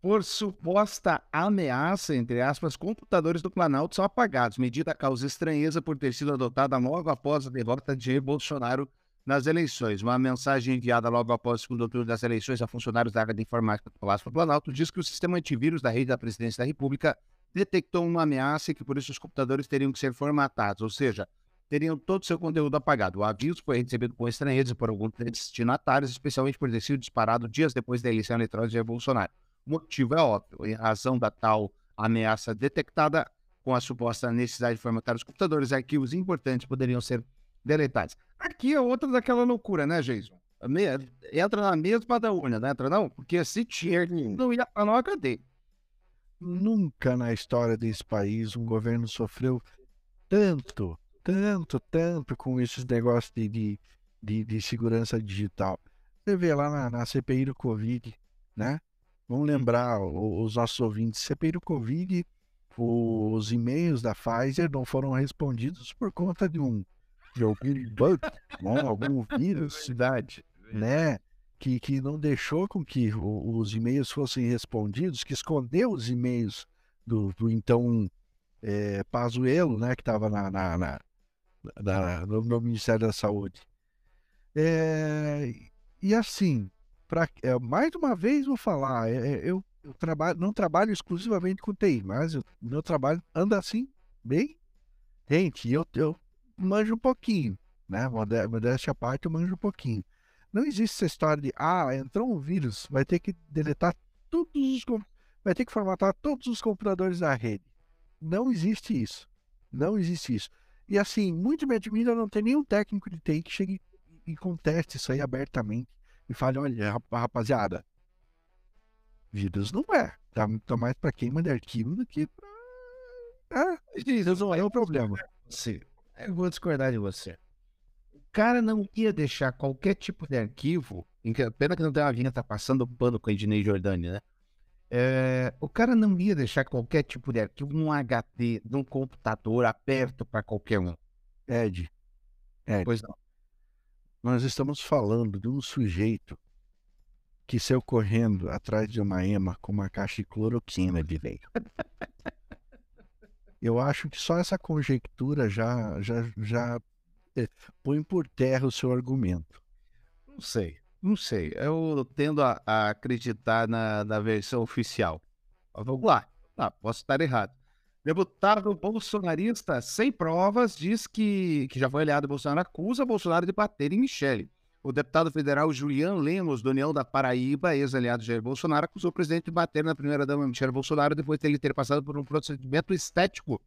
Por suposta ameaça, entre aspas, computadores do Planalto são apagados. Medida causa estranheza por ter sido adotada logo após a derrota de Bolsonaro nas eleições. Uma mensagem enviada logo após o segundo turno das eleições a funcionários da área de informática do Palácio do Planalto diz que o sistema antivírus da rede da Presidência da República detectou uma ameaça e que por isso os computadores teriam que ser formatados, ou seja, teriam todo o seu conteúdo apagado. O aviso foi recebido com estranheza por alguns destinatários, especialmente por ter sido disparado dias depois da eleição eleitoral de Bolsonaro. O motivo é óbvio, em razão da tal ameaça detectada, com a suposta necessidade de formatar os computadores, arquivos importantes poderiam ser deletados. Aqui é outra daquela loucura, né, Jason? Me- Entra na mesma da urna, não entra não? Porque se tinha, não ia para não HD. Nunca na história desse país um governo sofreu tanto, tanto, tanto com esses negócios de, de, de, de segurança digital. Você vê lá na, na CPI do Covid, né? Vamos lembrar os nossos ouvintes, CPI do Covid, os e-mails da Pfizer não foram respondidos por conta de um de algum bug, algum vírus, cidade, né? Que, que não deixou com que os e-mails fossem respondidos, que escondeu os e-mails do, do então é, Pazuello, né? Que estava na, na, na- na- no, no Ministério da Saúde. É, e assim, pra, é, mais uma vez vou falar, é, é, eu, eu trabalho, não trabalho exclusivamente com TI, mas o meu trabalho anda assim, bem rente, e eu, eu manjo um pouquinho, né? Modé- Modéstia à parte, eu manjo um pouquinho. Não existe essa história de, ah, entrou um vírus, vai ter que deletar todos os, vai ter que formatar todos os computadores da rede. Não existe isso. Não existe isso. E assim, muito me admira não ter nenhum técnico de TI que chegue e conteste isso aí abertamente e fale, olha, rap- rapaziada, vírus não é. Tá, tá mais para queima de arquivo do que para. Ah, isso não é o problema. Você, eu vou discordar de você. O cara não ia deixar qualquer tipo de arquivo. que- Pena que não tem uma vinheta passando pano com a Ednei Jordani, né? É, o cara não ia deixar qualquer tipo de arquivo num HD, num computador aberto para qualquer um. Ed, Ed, Pois não. Nós estamos falando de um sujeito que saiu correndo atrás de uma ema com uma caixa de cloroquina de veio. Eu acho que só essa conjectura já, já, já eh, põe por terra o seu argumento. Não sei, não sei. Eu tendo a, a acreditar na, na versão oficial. Mas vamos lá. Tá, posso estar errado. Deputado bolsonarista sem provas diz que, que já foi aliado do Bolsonaro, acusa Bolsonaro de bater em Michele. o deputado federal Julian Lemos, do União da Paraíba, ex-aliado Jair Bolsonaro, acusou o presidente de bater na primeira-dama Michele Bolsonaro depois de ele ter passado por um procedimento estético.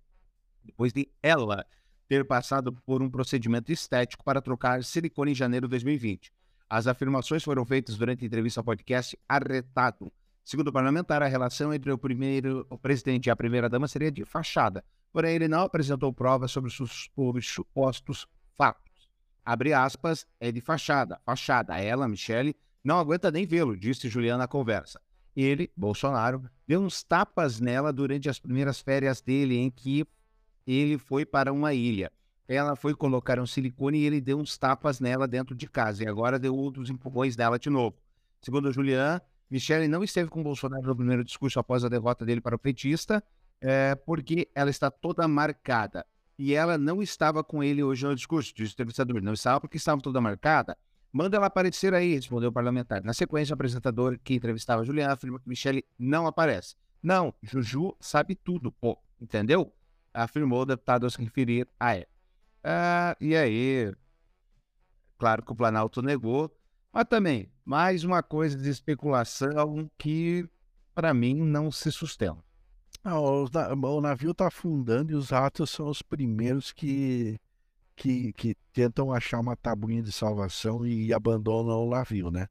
Depois de ela ter passado por um procedimento estético para trocar silicone em janeiro de 2020. As afirmações foram feitas durante a entrevista ao podcast Arretado. Segundo o parlamentar, a relação entre o primeiro, o presidente e a primeira-dama seria de fachada, porém ele não apresentou provas sobre os, os supostos fatos. Abre aspas, é de fachada. Fachada. Ela, Michele, não aguenta nem vê-lo, disse Juliana na conversa. Ele, Bolsonaro, deu uns tapas nela durante as primeiras férias dele, em que ele foi para uma ilha. Ela foi colocar um silicone e ele deu uns tapas nela dentro de casa. E agora deu outros empurrões nela de novo. Segundo Julian, Michele não esteve com Bolsonaro no primeiro discurso após a derrota dele para o petista, é, porque ela está toda marcada e ela não estava com ele hoje no discurso, disse o entrevistador. Não estava porque estava toda marcada. Manda ela aparecer aí, respondeu o parlamentar. Na sequência, o apresentador que entrevistava Juliana afirma que Michele não aparece. Não, Juju sabe tudo, pô, entendeu? Afirmou o deputado ao se referir a ela. Ah, e aí, claro que o Planalto negou, mas também, mais uma coisa de especulação que, para mim, não se sustenta. Ah, o, o navio está afundando e os ratos são os primeiros que, que, que tentam achar uma tabuinha de salvação e abandonam o navio, né?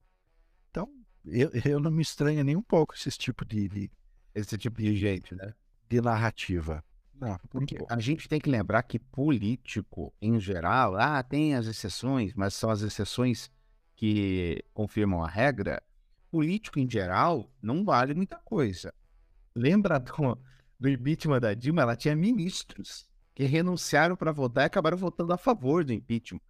Então, eu, eu não me estranho nem um pouco esse tipo de, de esse tipo de gente, né? De narrativa. Não, porque a gente tem que lembrar que político, em geral, ah, tem as exceções, mas são as exceções que confirmam a regra. Político, em geral, não vale muita coisa. Lembra do, do impeachment da Dilma? Ela tinha ministros que renunciaram para votar e acabaram votando a favor do impeachment.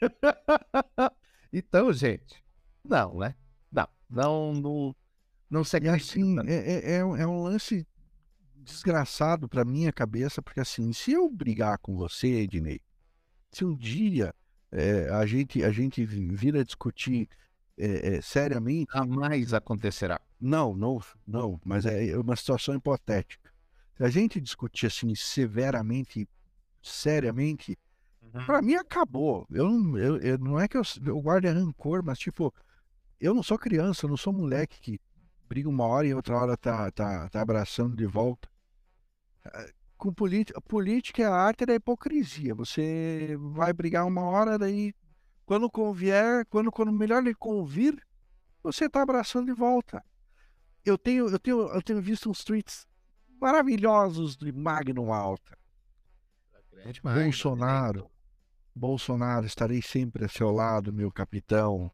então, gente, não, né? Não, não, não, não segue assim. É, é, é, é um lance desgraçado para minha cabeça, porque assim, se eu brigar com você, Ednei, se um dia é, a gente a gente vir a discutir é, é, seriamente, jamais acontecerá. Não, não, não, mas é, é uma situação hipotética. Se a gente discutir assim severamente, seriamente, uhum. para mim acabou. Eu, eu, eu, não é que eu, eu guarde rancor, mas tipo, eu não sou criança, eu não sou moleque que briga uma hora e outra hora tá, tá, tá abraçando de volta. Com política, política é a arte da hipocrisia. Você vai brigar uma hora, daí quando convier, quando, quando melhor lhe convir, você tá abraçando de volta eu tenho, eu tenho, eu tenho visto uns tweets maravilhosos de Magno Alta. Bolsonaro, Bolsonaro, estarei sempre a seu lado, meu capitão.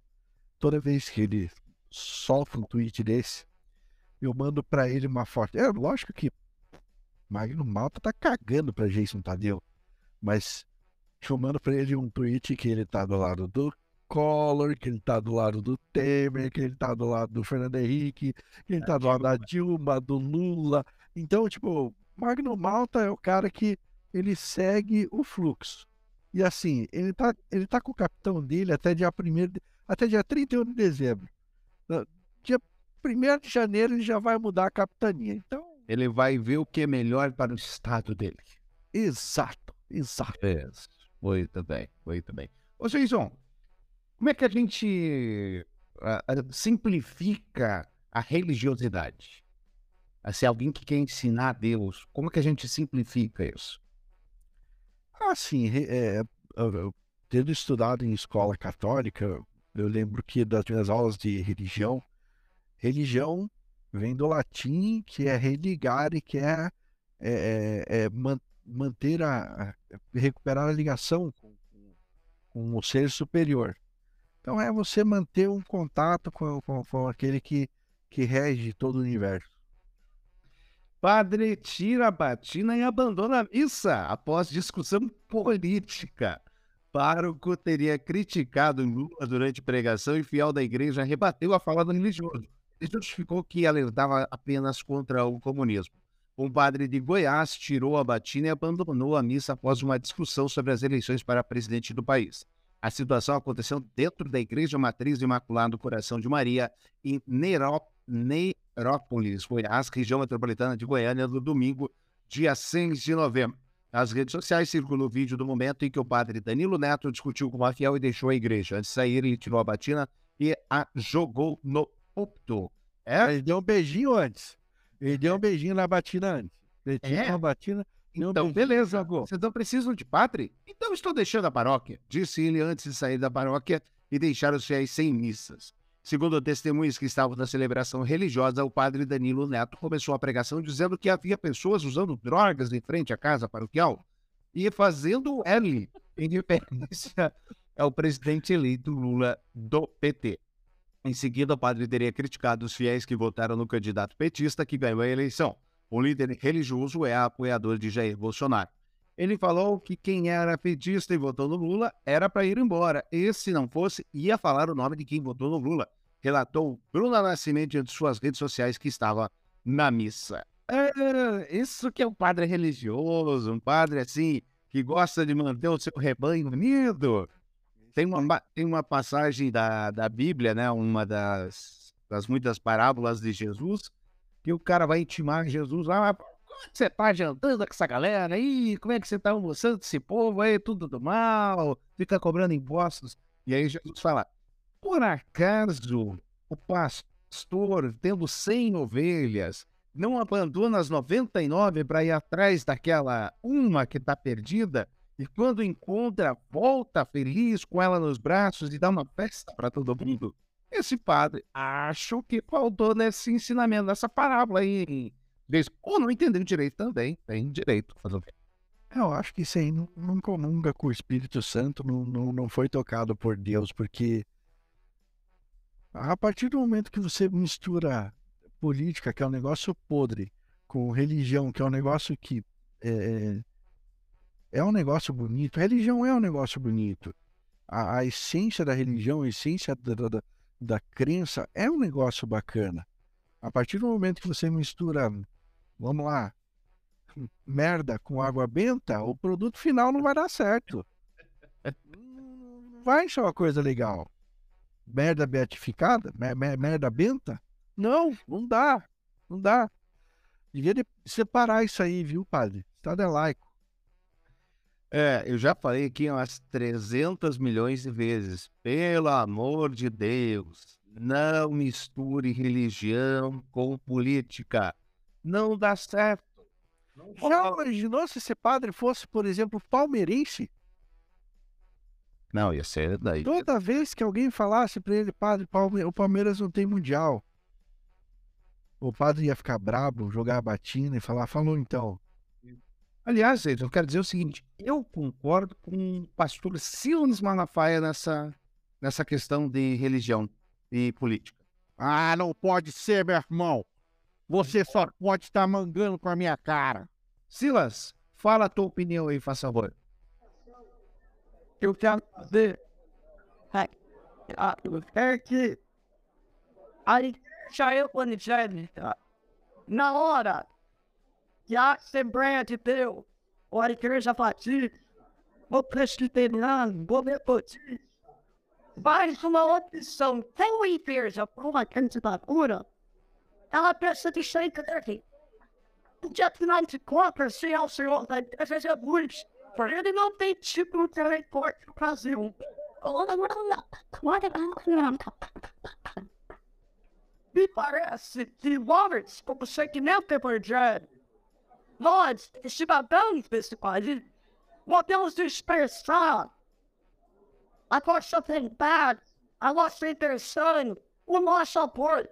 Toda vez que ele solta um tweet desse, eu mando para ele uma foto. É lógico que Magno Malta tá cagando para Jason Tadeu, mas eu mando para ele um tweet que ele tá do lado do Collor, que ele está do lado do Temer, que ele está do lado do Fernando Henrique, que ele está do lado da Dilma, do Lula. Então, tipo, Magno Malta é o cara que ele segue o fluxo. E assim, ele tá, ele tá com o capitão dele até dia 1 até dia 31 de dezembro. Dia 1 de janeiro ele já vai mudar a capitania. Então. Ele vai ver o que é melhor para o estado dele. Exato, exato. É, muito bem, muito bem. Ô, Jason, como é que a gente uh, simplifica a religiosidade? Se alguém que quer ensinar a Deus, como é que a gente simplifica isso? Assim, é, tendo estudado em escola católica, eu lembro que das minhas aulas de religião, religião vem do latim, que é religar e que é, é, é, é manter a, recuperar a ligação com, com o ser superior. Então é você manter um contato com, com, com aquele que, que rege todo o universo. Padre tira a batina e abandona a missa após discussão política. Pároco teria criticado Lula durante pregação e fiel da igreja rebateu a fala do religioso. Justificou que alertava apenas contra o comunismo. Um padre de Goiás tirou a batina e abandonou a missa após uma discussão sobre as eleições para presidente do país. A situação aconteceu dentro da Igreja Matriz do Imaculado Coração de Maria, em Neirópolis, Goiás, região metropolitana de Goiânia, no domingo, dia 6 de novembro. Nas redes sociais circula o vídeo do momento em que o padre Danilo Neto discutiu com uma fiel e deixou a igreja. Antes de sair, ele tirou a batina e a jogou no púlpito. É? Ele deu um beijinho antes. Ele deu um beijinho na batina antes. Ele tinha É? uma batina. um Então, beijinho, beleza, jogou. Vocês não precisam de padre? Então estou deixando a paróquia, disse ele antes de sair da paróquia e deixar os fiéis sem missas. Segundo testemunhos que estavam na celebração religiosa, o padre Danilo Neto começou a pregação dizendo que havia pessoas usando drogas em frente à casa paroquial e fazendo L em referência ao presidente eleito Lula do PT. Em seguida, o padre teria criticado os fiéis que votaram no candidato petista que ganhou a eleição. O líder religioso é apoiador de Jair Bolsonaro. Ele falou que quem era petista e votou no Lula era para ir embora. E se não fosse, ia falar o nome de quem votou no Lula. Relatou Bruna Nascimento de suas redes sociais que estava na missa. É, isso que é um padre religioso, um padre assim, que gosta de manter o seu rebanho unido. Tem uma, pa- tem uma passagem da, da Bíblia, né? Uma das, das muitas parábolas de Jesus, que o cara vai intimar Jesus lá, "Ah, como é que você tá jantando com essa galera aí? Como é que você tá almoçando com esse povo aí, tudo do mal, fica cobrando impostos. E aí Jesus fala, por acaso o pastor, tendo 100 ovelhas, não abandona as 99 para ir atrás daquela uma que está perdida? E quando encontra, volta feliz com ela nos braços e dá uma festa para todo mundo? Esse padre, acho que faltou nesse ensinamento, nessa parábola aí. Ou não entendeu direito também, tem direito. É, Eu acho que isso aí não, comunga com o Espírito Santo, não, não, não foi tocado por Deus, porque a partir do momento que você mistura política, que é um negócio podre, com religião, que é um negócio que é, é um negócio bonito, religião é um negócio bonito. A, a essência da religião, a essência da, da, da- crença é um negócio bacana. A partir do momento que você mistura, vamos lá, merda com água benta, o produto final não vai dar certo. Não vai ser uma coisa legal. Merda beatificada? Mer- mer- Merda benta? Não, não dá. Não dá. Devia de- separar isso aí, viu, padre? Estado é laico. É, eu já falei aqui umas 300 milhões de vezes. Pelo amor de Deus, não misture religião com política. Não dá certo. Já imaginou se esse padre fosse, por exemplo, palmeirense? Não, ia ser daí. Toda vez que alguém falasse pra ele, padre, Palme- o Palmeiras não tem mundial. O padre ia ficar brabo, jogar a batina e falar, falou então. Aliás, eu quero dizer o seguinte: eu concordo com o pastor Silas Malafaia nessa, nessa questão de religião e política. Ah, não pode ser, meu irmão. Você só pode estar mangando com a minha cara. Silas, fala a tua opinião aí, faz favor. Eu quero fazer é, é que a igreja evangélica, na hora a Assembleia de Deus, ou a igreja batista, ou presbiteriano, ou metodista, faz uma opção tão inversa por uma candidatura, ela pensa de ser greve. De afinal de contas, se é o senhor da igreja Jesus, ele não tem tipo de recorte no Brasil. Me parece que nós, como segmento evangélico, nós, cidadãos desse país, podemos expressar a nossa vontade, a nossa intenção, o nosso apoio.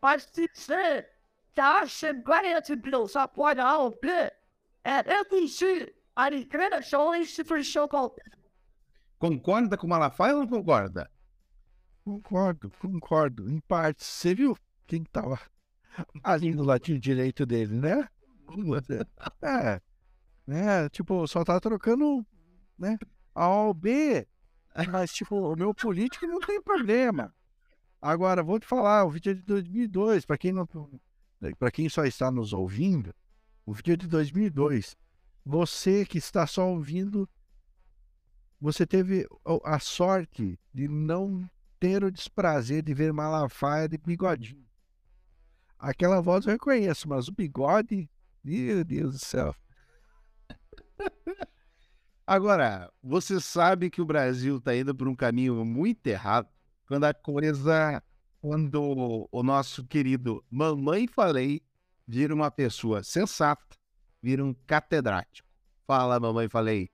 Mas dizer que a Assembleia de Deus apoia a OP é reduzir a igreja ou a instituição qualquer. Concorda com o Malafaia ou não concorda? Concordo, concordo. Em partes. Você viu quem tava ali no latim direito dele, né? É. Né? Tipo, só tá trocando, né? A ao B. Mas, tipo, o meu político não tem problema. Agora, vou te falar, o vídeo é de 2002, para quem não para quem só está nos ouvindo, o vídeo é de 2002. Você que está só ouvindo, você teve o- a sorte de não ter o desprazer de ver Malafaia de bigodinho. Aquela voz eu reconheço, mas o bigode, meu Deus do céu. Agora, você sabe que o Brasil está indo por um caminho muito errado quando a coisa, quando o nosso querido Mamãe Falei vira uma pessoa sensata, vira um catedrático. Fala, Mamãe Falei,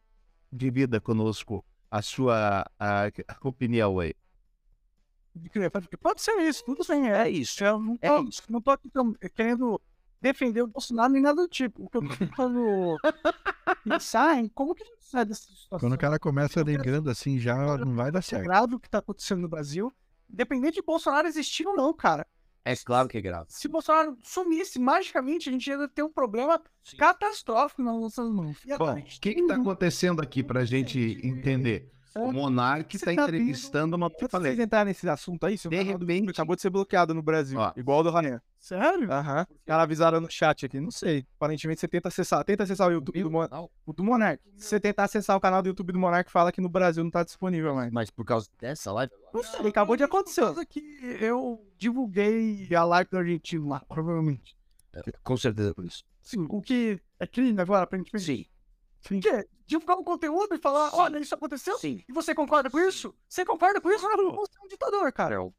divida conosco a sua a, a opinião aí. Pode ser isso, tudo bem, é isso. Eu não tô, não tô aqui querendo defender o Bolsonaro nem nada do tipo. O que eu tô tentando pensar em como que a gente sai dessa situação. Quando o cara começa negando assim, já não vai dar É certo. grave o que tá acontecendo no Brasil, independente de Bolsonaro existir ou não, cara. É claro que é grave. Se Bolsonaro sumisse magicamente, a gente ia ter um problema catastrófico nas nossas mãos. Bom, o que está acontecendo aqui para a gente entender? O Monark está tá entrevistando uma de Falei. vocês entrarem nesse assunto aí, seu De repente- acabou de ser bloqueado no Brasil. Ó. Igual o do Ryan. sério? Aham. Os caras avisaram no chat aqui, não sei. Aparentemente você tenta acessar. Tenta acessar o YouTube do, Mon... o do Monark. Se você tentar acessar o canal do YouTube do Monark, fala que no Brasil não tá disponível mais. Mas por causa dessa live. Não sei, acabou de acontecer. Por causa que eu divulguei a live do argentino lá, provavelmente. Com certeza por isso. Sim, o que é crime agora, aparentemente. Sim. O quê? Divulgar um conteúdo e falar, olha, isso aconteceu? Sim. E você concorda com isso? Você concorda com isso? Você é um ditador, cara. Não.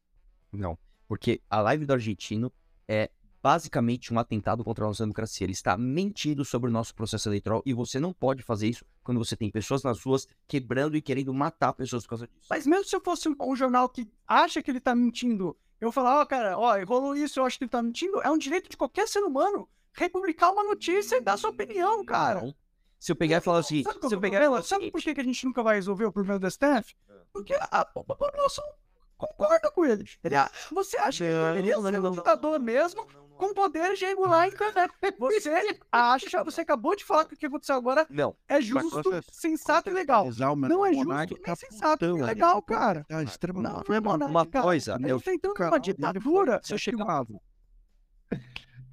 Não. Porque a live do argentino é basicamente um atentado contra a nossa democracia. Ele está mentindo sobre o nosso processo eleitoral e você não pode fazer isso quando você tem pessoas nas ruas quebrando e querendo matar pessoas por causa disso. Mas mesmo se eu fosse um, um jornal que acha que ele tá mentindo, eu falar, ó, cara, ó, rolou isso, eu acho que ele tá mentindo, é um direito de qualquer ser humano republicar uma notícia e dar sua opinião, cara. Não. Se eu pegar e falar assim, Sabe, se eu é pegar e falar Sabe por que, que a gente nunca vai resolver o problema do STF? Porque a, população concorda com ele. Ele, ah, você acha que ele é um ditador mesmo, com poder de regular a internet. Você acha, você acabou de falar que o que aconteceu agora não. é justo, sensato e legal. Não é justo, nem sensato, nem legal, cara. Tá extremamente. Não, não é monarca, Uma coisa, eu tá entrando numa ditadura. se eu chegar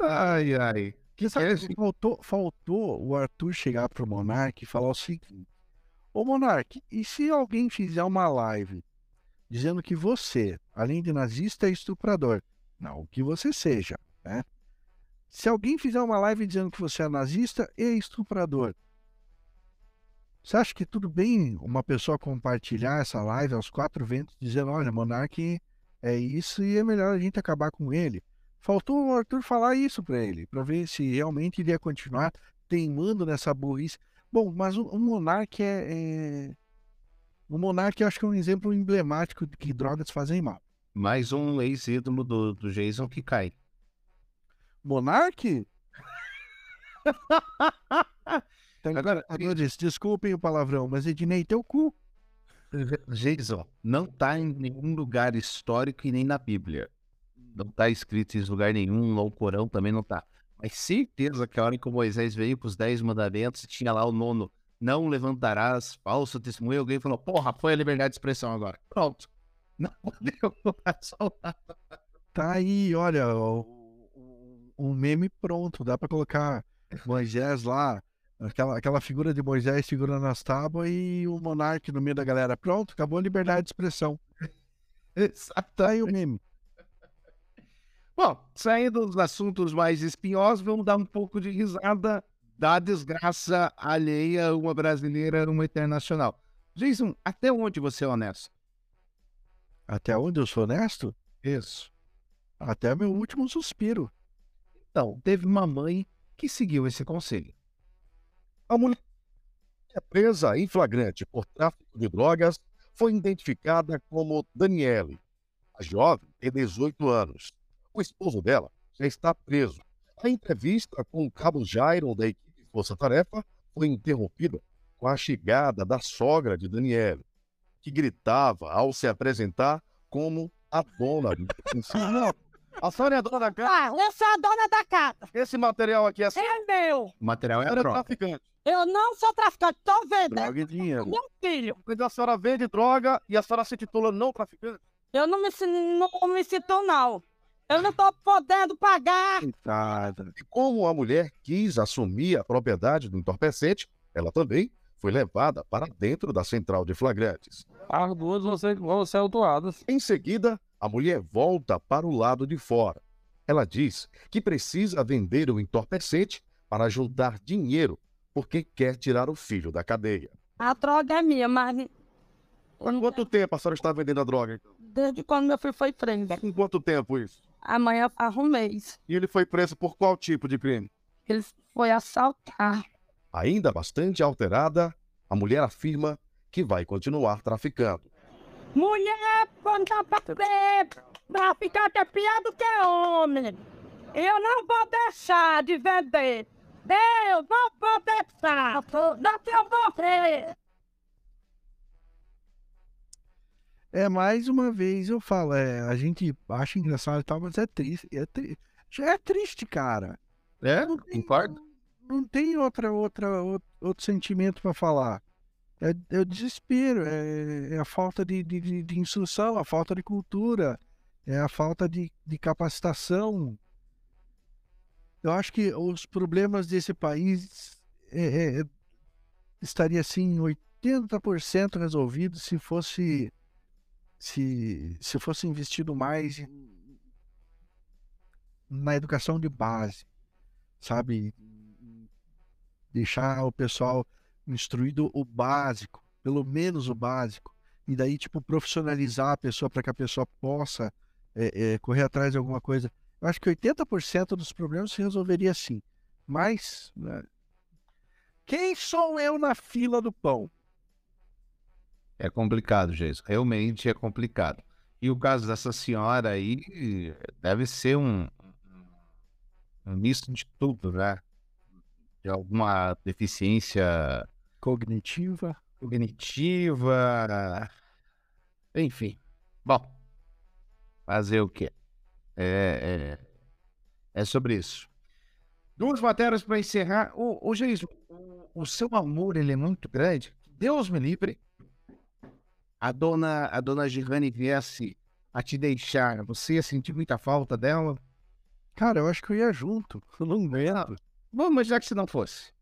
Ai, ai. Sabe, faltou, faltou o Arthur chegar pro Monark e falar o seguinte: Ô Monark, e se alguém fizer uma live dizendo que você, além de nazista, é estuprador? Não, que você seja, né? Se alguém fizer uma live dizendo que você é nazista e estuprador, você acha que tudo bem uma pessoa compartilhar essa live aos quatro ventos dizendo, olha, Monark é isso e é melhor a gente acabar com ele? Faltou o Arthur falar isso pra ele, pra ver se realmente ele ia continuar teimando nessa burrice. Bom, mas o, o Monark é, é- O Monark eu acho que é um exemplo emblemático de que drogas fazem mal. Mais um ex-ídolo do, do Jason que cai. Monark? Agora, Senhores, desculpem o palavrão, mas Ednei, teu cu. Jason, não tá em nenhum lugar histórico e nem na Bíblia. Não tá escrito em lugar nenhum, no Corão também não tá. Mas certeza que a hora que o Moisés veio com os dez mandamentos, tinha lá o nono, não levantarás falso testemunho, alguém falou, porra, foi a liberdade de expressão agora. Pronto. Não deu só Tá aí, olha, um meme pronto. Dá pra colocar Moisés lá, aquela, aquela figura de Moisés segurando as tábuas e o monarca no meio da galera. Pronto, acabou a liberdade de expressão. Tá aí o meme. Bom, saindo dos assuntos mais espinhosos, vamos dar um pouco de risada da desgraça alheia uma brasileira, uma internacional. Jason, até onde você é honesto? Até onde eu sou honesto? Isso. Até meu último suspiro. Então, teve uma mãe que seguiu esse conselho. A mulher é presa em flagrante por tráfico de drogas foi identificada como Daniele. A jovem tem 18 anos. O esposo dela já está preso. A entrevista com o cabo Jairo da equipe Força Tarefa foi interrompida com a chegada da sogra de Daniele, que gritava ao se apresentar como a dona do Não, a senhora é dona da casa. Ah, eu sou a dona da casa. Esse material aqui é É meu. O material A é a é droga. traficante. Eu não sou traficante, tô vendendo. Droga e dinheiro. Meu filho, Mas a senhora vende droga e a senhora se titula não traficante. eu não me, não me sinto, não. Eu não tô podendo pagar. Coitada. E como a mulher quis assumir a propriedade do entorpecente, ela também foi levada para dentro da central de flagrantes. As duas vão ser, vão ser autuadas. Em seguida, a mulher volta para o lado de fora. Ela diz que precisa vender o entorpecente para juntar dinheiro, porque quer tirar o filho da cadeia. A droga é minha, mas Há quanto tempo a senhora está vendendo a droga? então? desde quando meu filho foi preso. Com quanto tempo isso? Amanhã faz um mês. E ele foi preso por qual tipo de crime? Ele foi assaltar. Ainda bastante alterada, a mulher afirma que vai continuar traficando. Mulher, tá pra ficar é pior do que homem. Eu não vou deixar de vender. Deus, não vou deixar. Não que eu morrer. É, mais uma vez eu falo, é, a gente acha engraçado e tal, mas é triste. É tri... É triste, cara. É? Concordo. Não tem outra, outra, outro, outro sentimento para falar. É, é o desespero, é, é a falta de, de, de- instrução, a falta de cultura, é a falta de, de capacitação. Eu acho que os problemas desse país é, é, estaria assim 80% resolvidos se fosse se, se fosse investido mais em- na educação de base, sabe? Deixar o pessoal instruído o básico, pelo menos o básico, e daí, tipo, profissionalizar a pessoa para que a pessoa possa é, é, correr atrás de alguma coisa. Eu acho que 80% dos problemas se resolveria assim. Mas, né, quem sou eu na fila do pão? É complicado, Geis. Realmente é complicado. E o caso dessa senhora aí deve ser um, um misto de tudo, né? De alguma deficiência Cognitiva. cognitiva. Enfim. Bom, fazer o quê? É, é, é sobre isso. Duas matérias para encerrar. O, o Geis, o, o seu amor ele é muito grande. Deus me livre. A dona, a dona Girane viesse a te deixar, você ia sentir muita falta dela? Cara, eu acho que eu ia junto. Eu não aguento. Bom, mas já que se não fosse.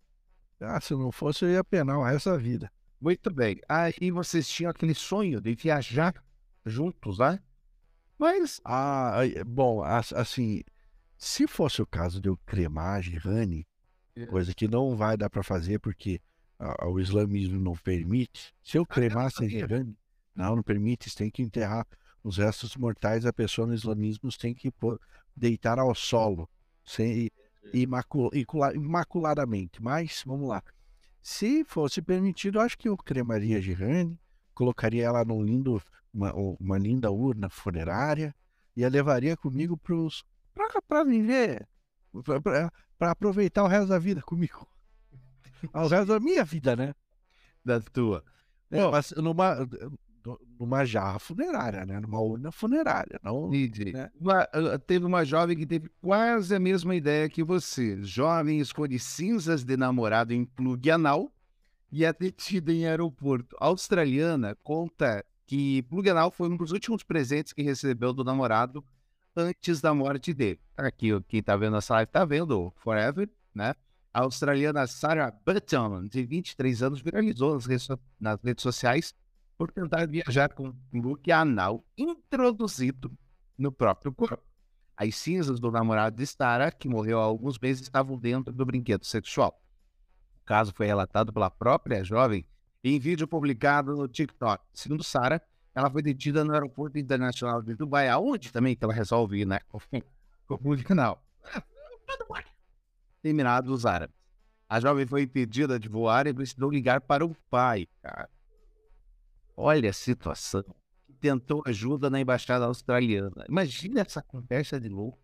Ah, se não fosse, eu ia penar o resto da vida. Muito bem. Aí vocês tinham aquele sonho de viajar juntos, né? Mas. Ah, bom, as- assim, se fosse o caso de eu cremar a Girane, coisa que não vai dar pra fazer porque ah, o islamismo não permite, se eu cremasse a Girane, não, não permite, você tem que enterrar os restos mortais da pessoa no islamismo, tem que pôr- deitar ao solo, sem, imacul, imaculadamente. Mas, vamos lá. Se fosse permitido, acho que eu cremaria a Girane, colocaria ela num lindo, uma, uma linda urna funerária e a levaria comigo pra viver, pra aproveitar o resto da vida comigo. Ah, O resto da minha vida, né? Da tua. É, mas numa, numa jarra funerária, né? Numa urna funerária. Não, né? Teve uma jovem que teve quase a mesma ideia que você. Jovem esconde cinzas de namorado em plug anal e é detida em aeroporto. A australiana conta que plug anal foi um dos últimos presentes que recebeu do namorado antes da morte dele. Aqui, ó, quem tá vendo essa live tá vendo Forever, né? A australiana Sarah Button, de 23 anos, viralizou nas redes, so- nas redes sociais por tentar viajar com um look anal introduzido no próprio corpo. As cinzas do namorado de Sarah, que morreu há alguns meses, estavam dentro do brinquedo sexual. O caso foi relatado pela própria jovem em vídeo publicado no TikTok. Segundo Sarah, ela foi detida no aeroporto internacional de Dubai, aonde também que ela resolve ir, né? Com o canal. Terminado os árabes. A jovem foi impedida de voar e precisou ligar para o pai, cara. Olha a situação. Tentou ajuda na embaixada australiana. Imagina essa conversa de louco.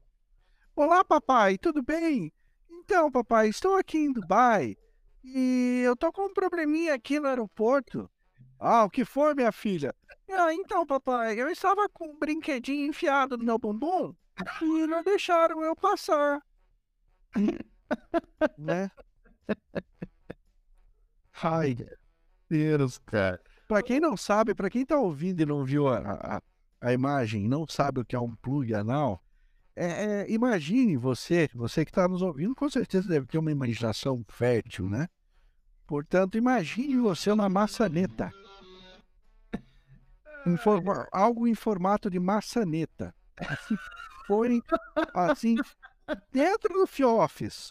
Olá, papai, tudo bem? Então, papai, estou aqui em Dubai e eu tô com um probleminha aqui no aeroporto. Ah, o que foi, minha filha? Ah, então, papai, eu estava com um brinquedinho enfiado no meu bumbum e não deixaram eu passar. né? Ai, Deus, cara. Pra quem não sabe, pra quem tá ouvindo e não viu a, a, a imagem, não sabe o que é um plug anal, é, é, imagine você, você que está nos ouvindo, com certeza deve ter uma imaginação fértil, né? Portanto, imagine você na maçaneta. Em forma- algo em formato de maçaneta. Assim, foi assim, dentro do Fioffice.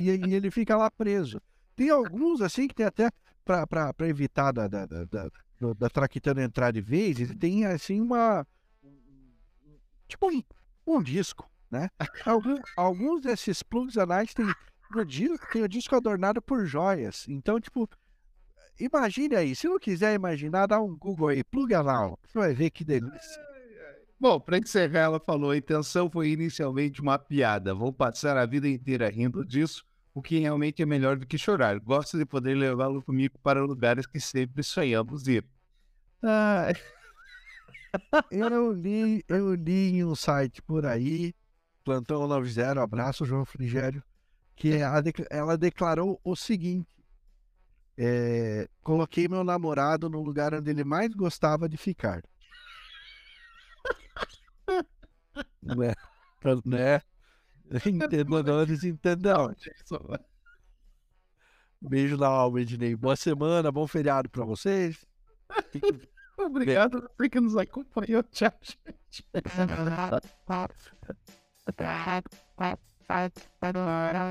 E, e ele fica lá preso. Tem alguns assim que tem até pra evitar da, da, da, da, da traquitana entrar de vez, ele tem assim uma. Tipo um, um disco, né? Algum- alguns desses plugs anais tem, tem o disco adornado por joias. Então, tipo, imagine aí. Se não quiser imaginar, dá um Google aí, plug anal. Você vai ver que delícia. Bom, para encerrar, ela falou: a intenção foi inicialmente uma piada. Vou passar a vida inteira rindo disso, o que realmente é melhor do que chorar. Gosto de poder levá-lo comigo para lugares que sempre sonhamos ir. Ah, eu li, eu li em um site por aí, Plantão 90, abraço, João Frigério, que ela, dec- ela declarou o seguinte: é, coloquei meu namorado no lugar onde ele mais gostava de ficar. né? né? Entendedores entendam. Beijo na alma, Ednei. Boa semana, bom feriado pra vocês. Obrigado por você que nos acompanhou. Tchau, gente.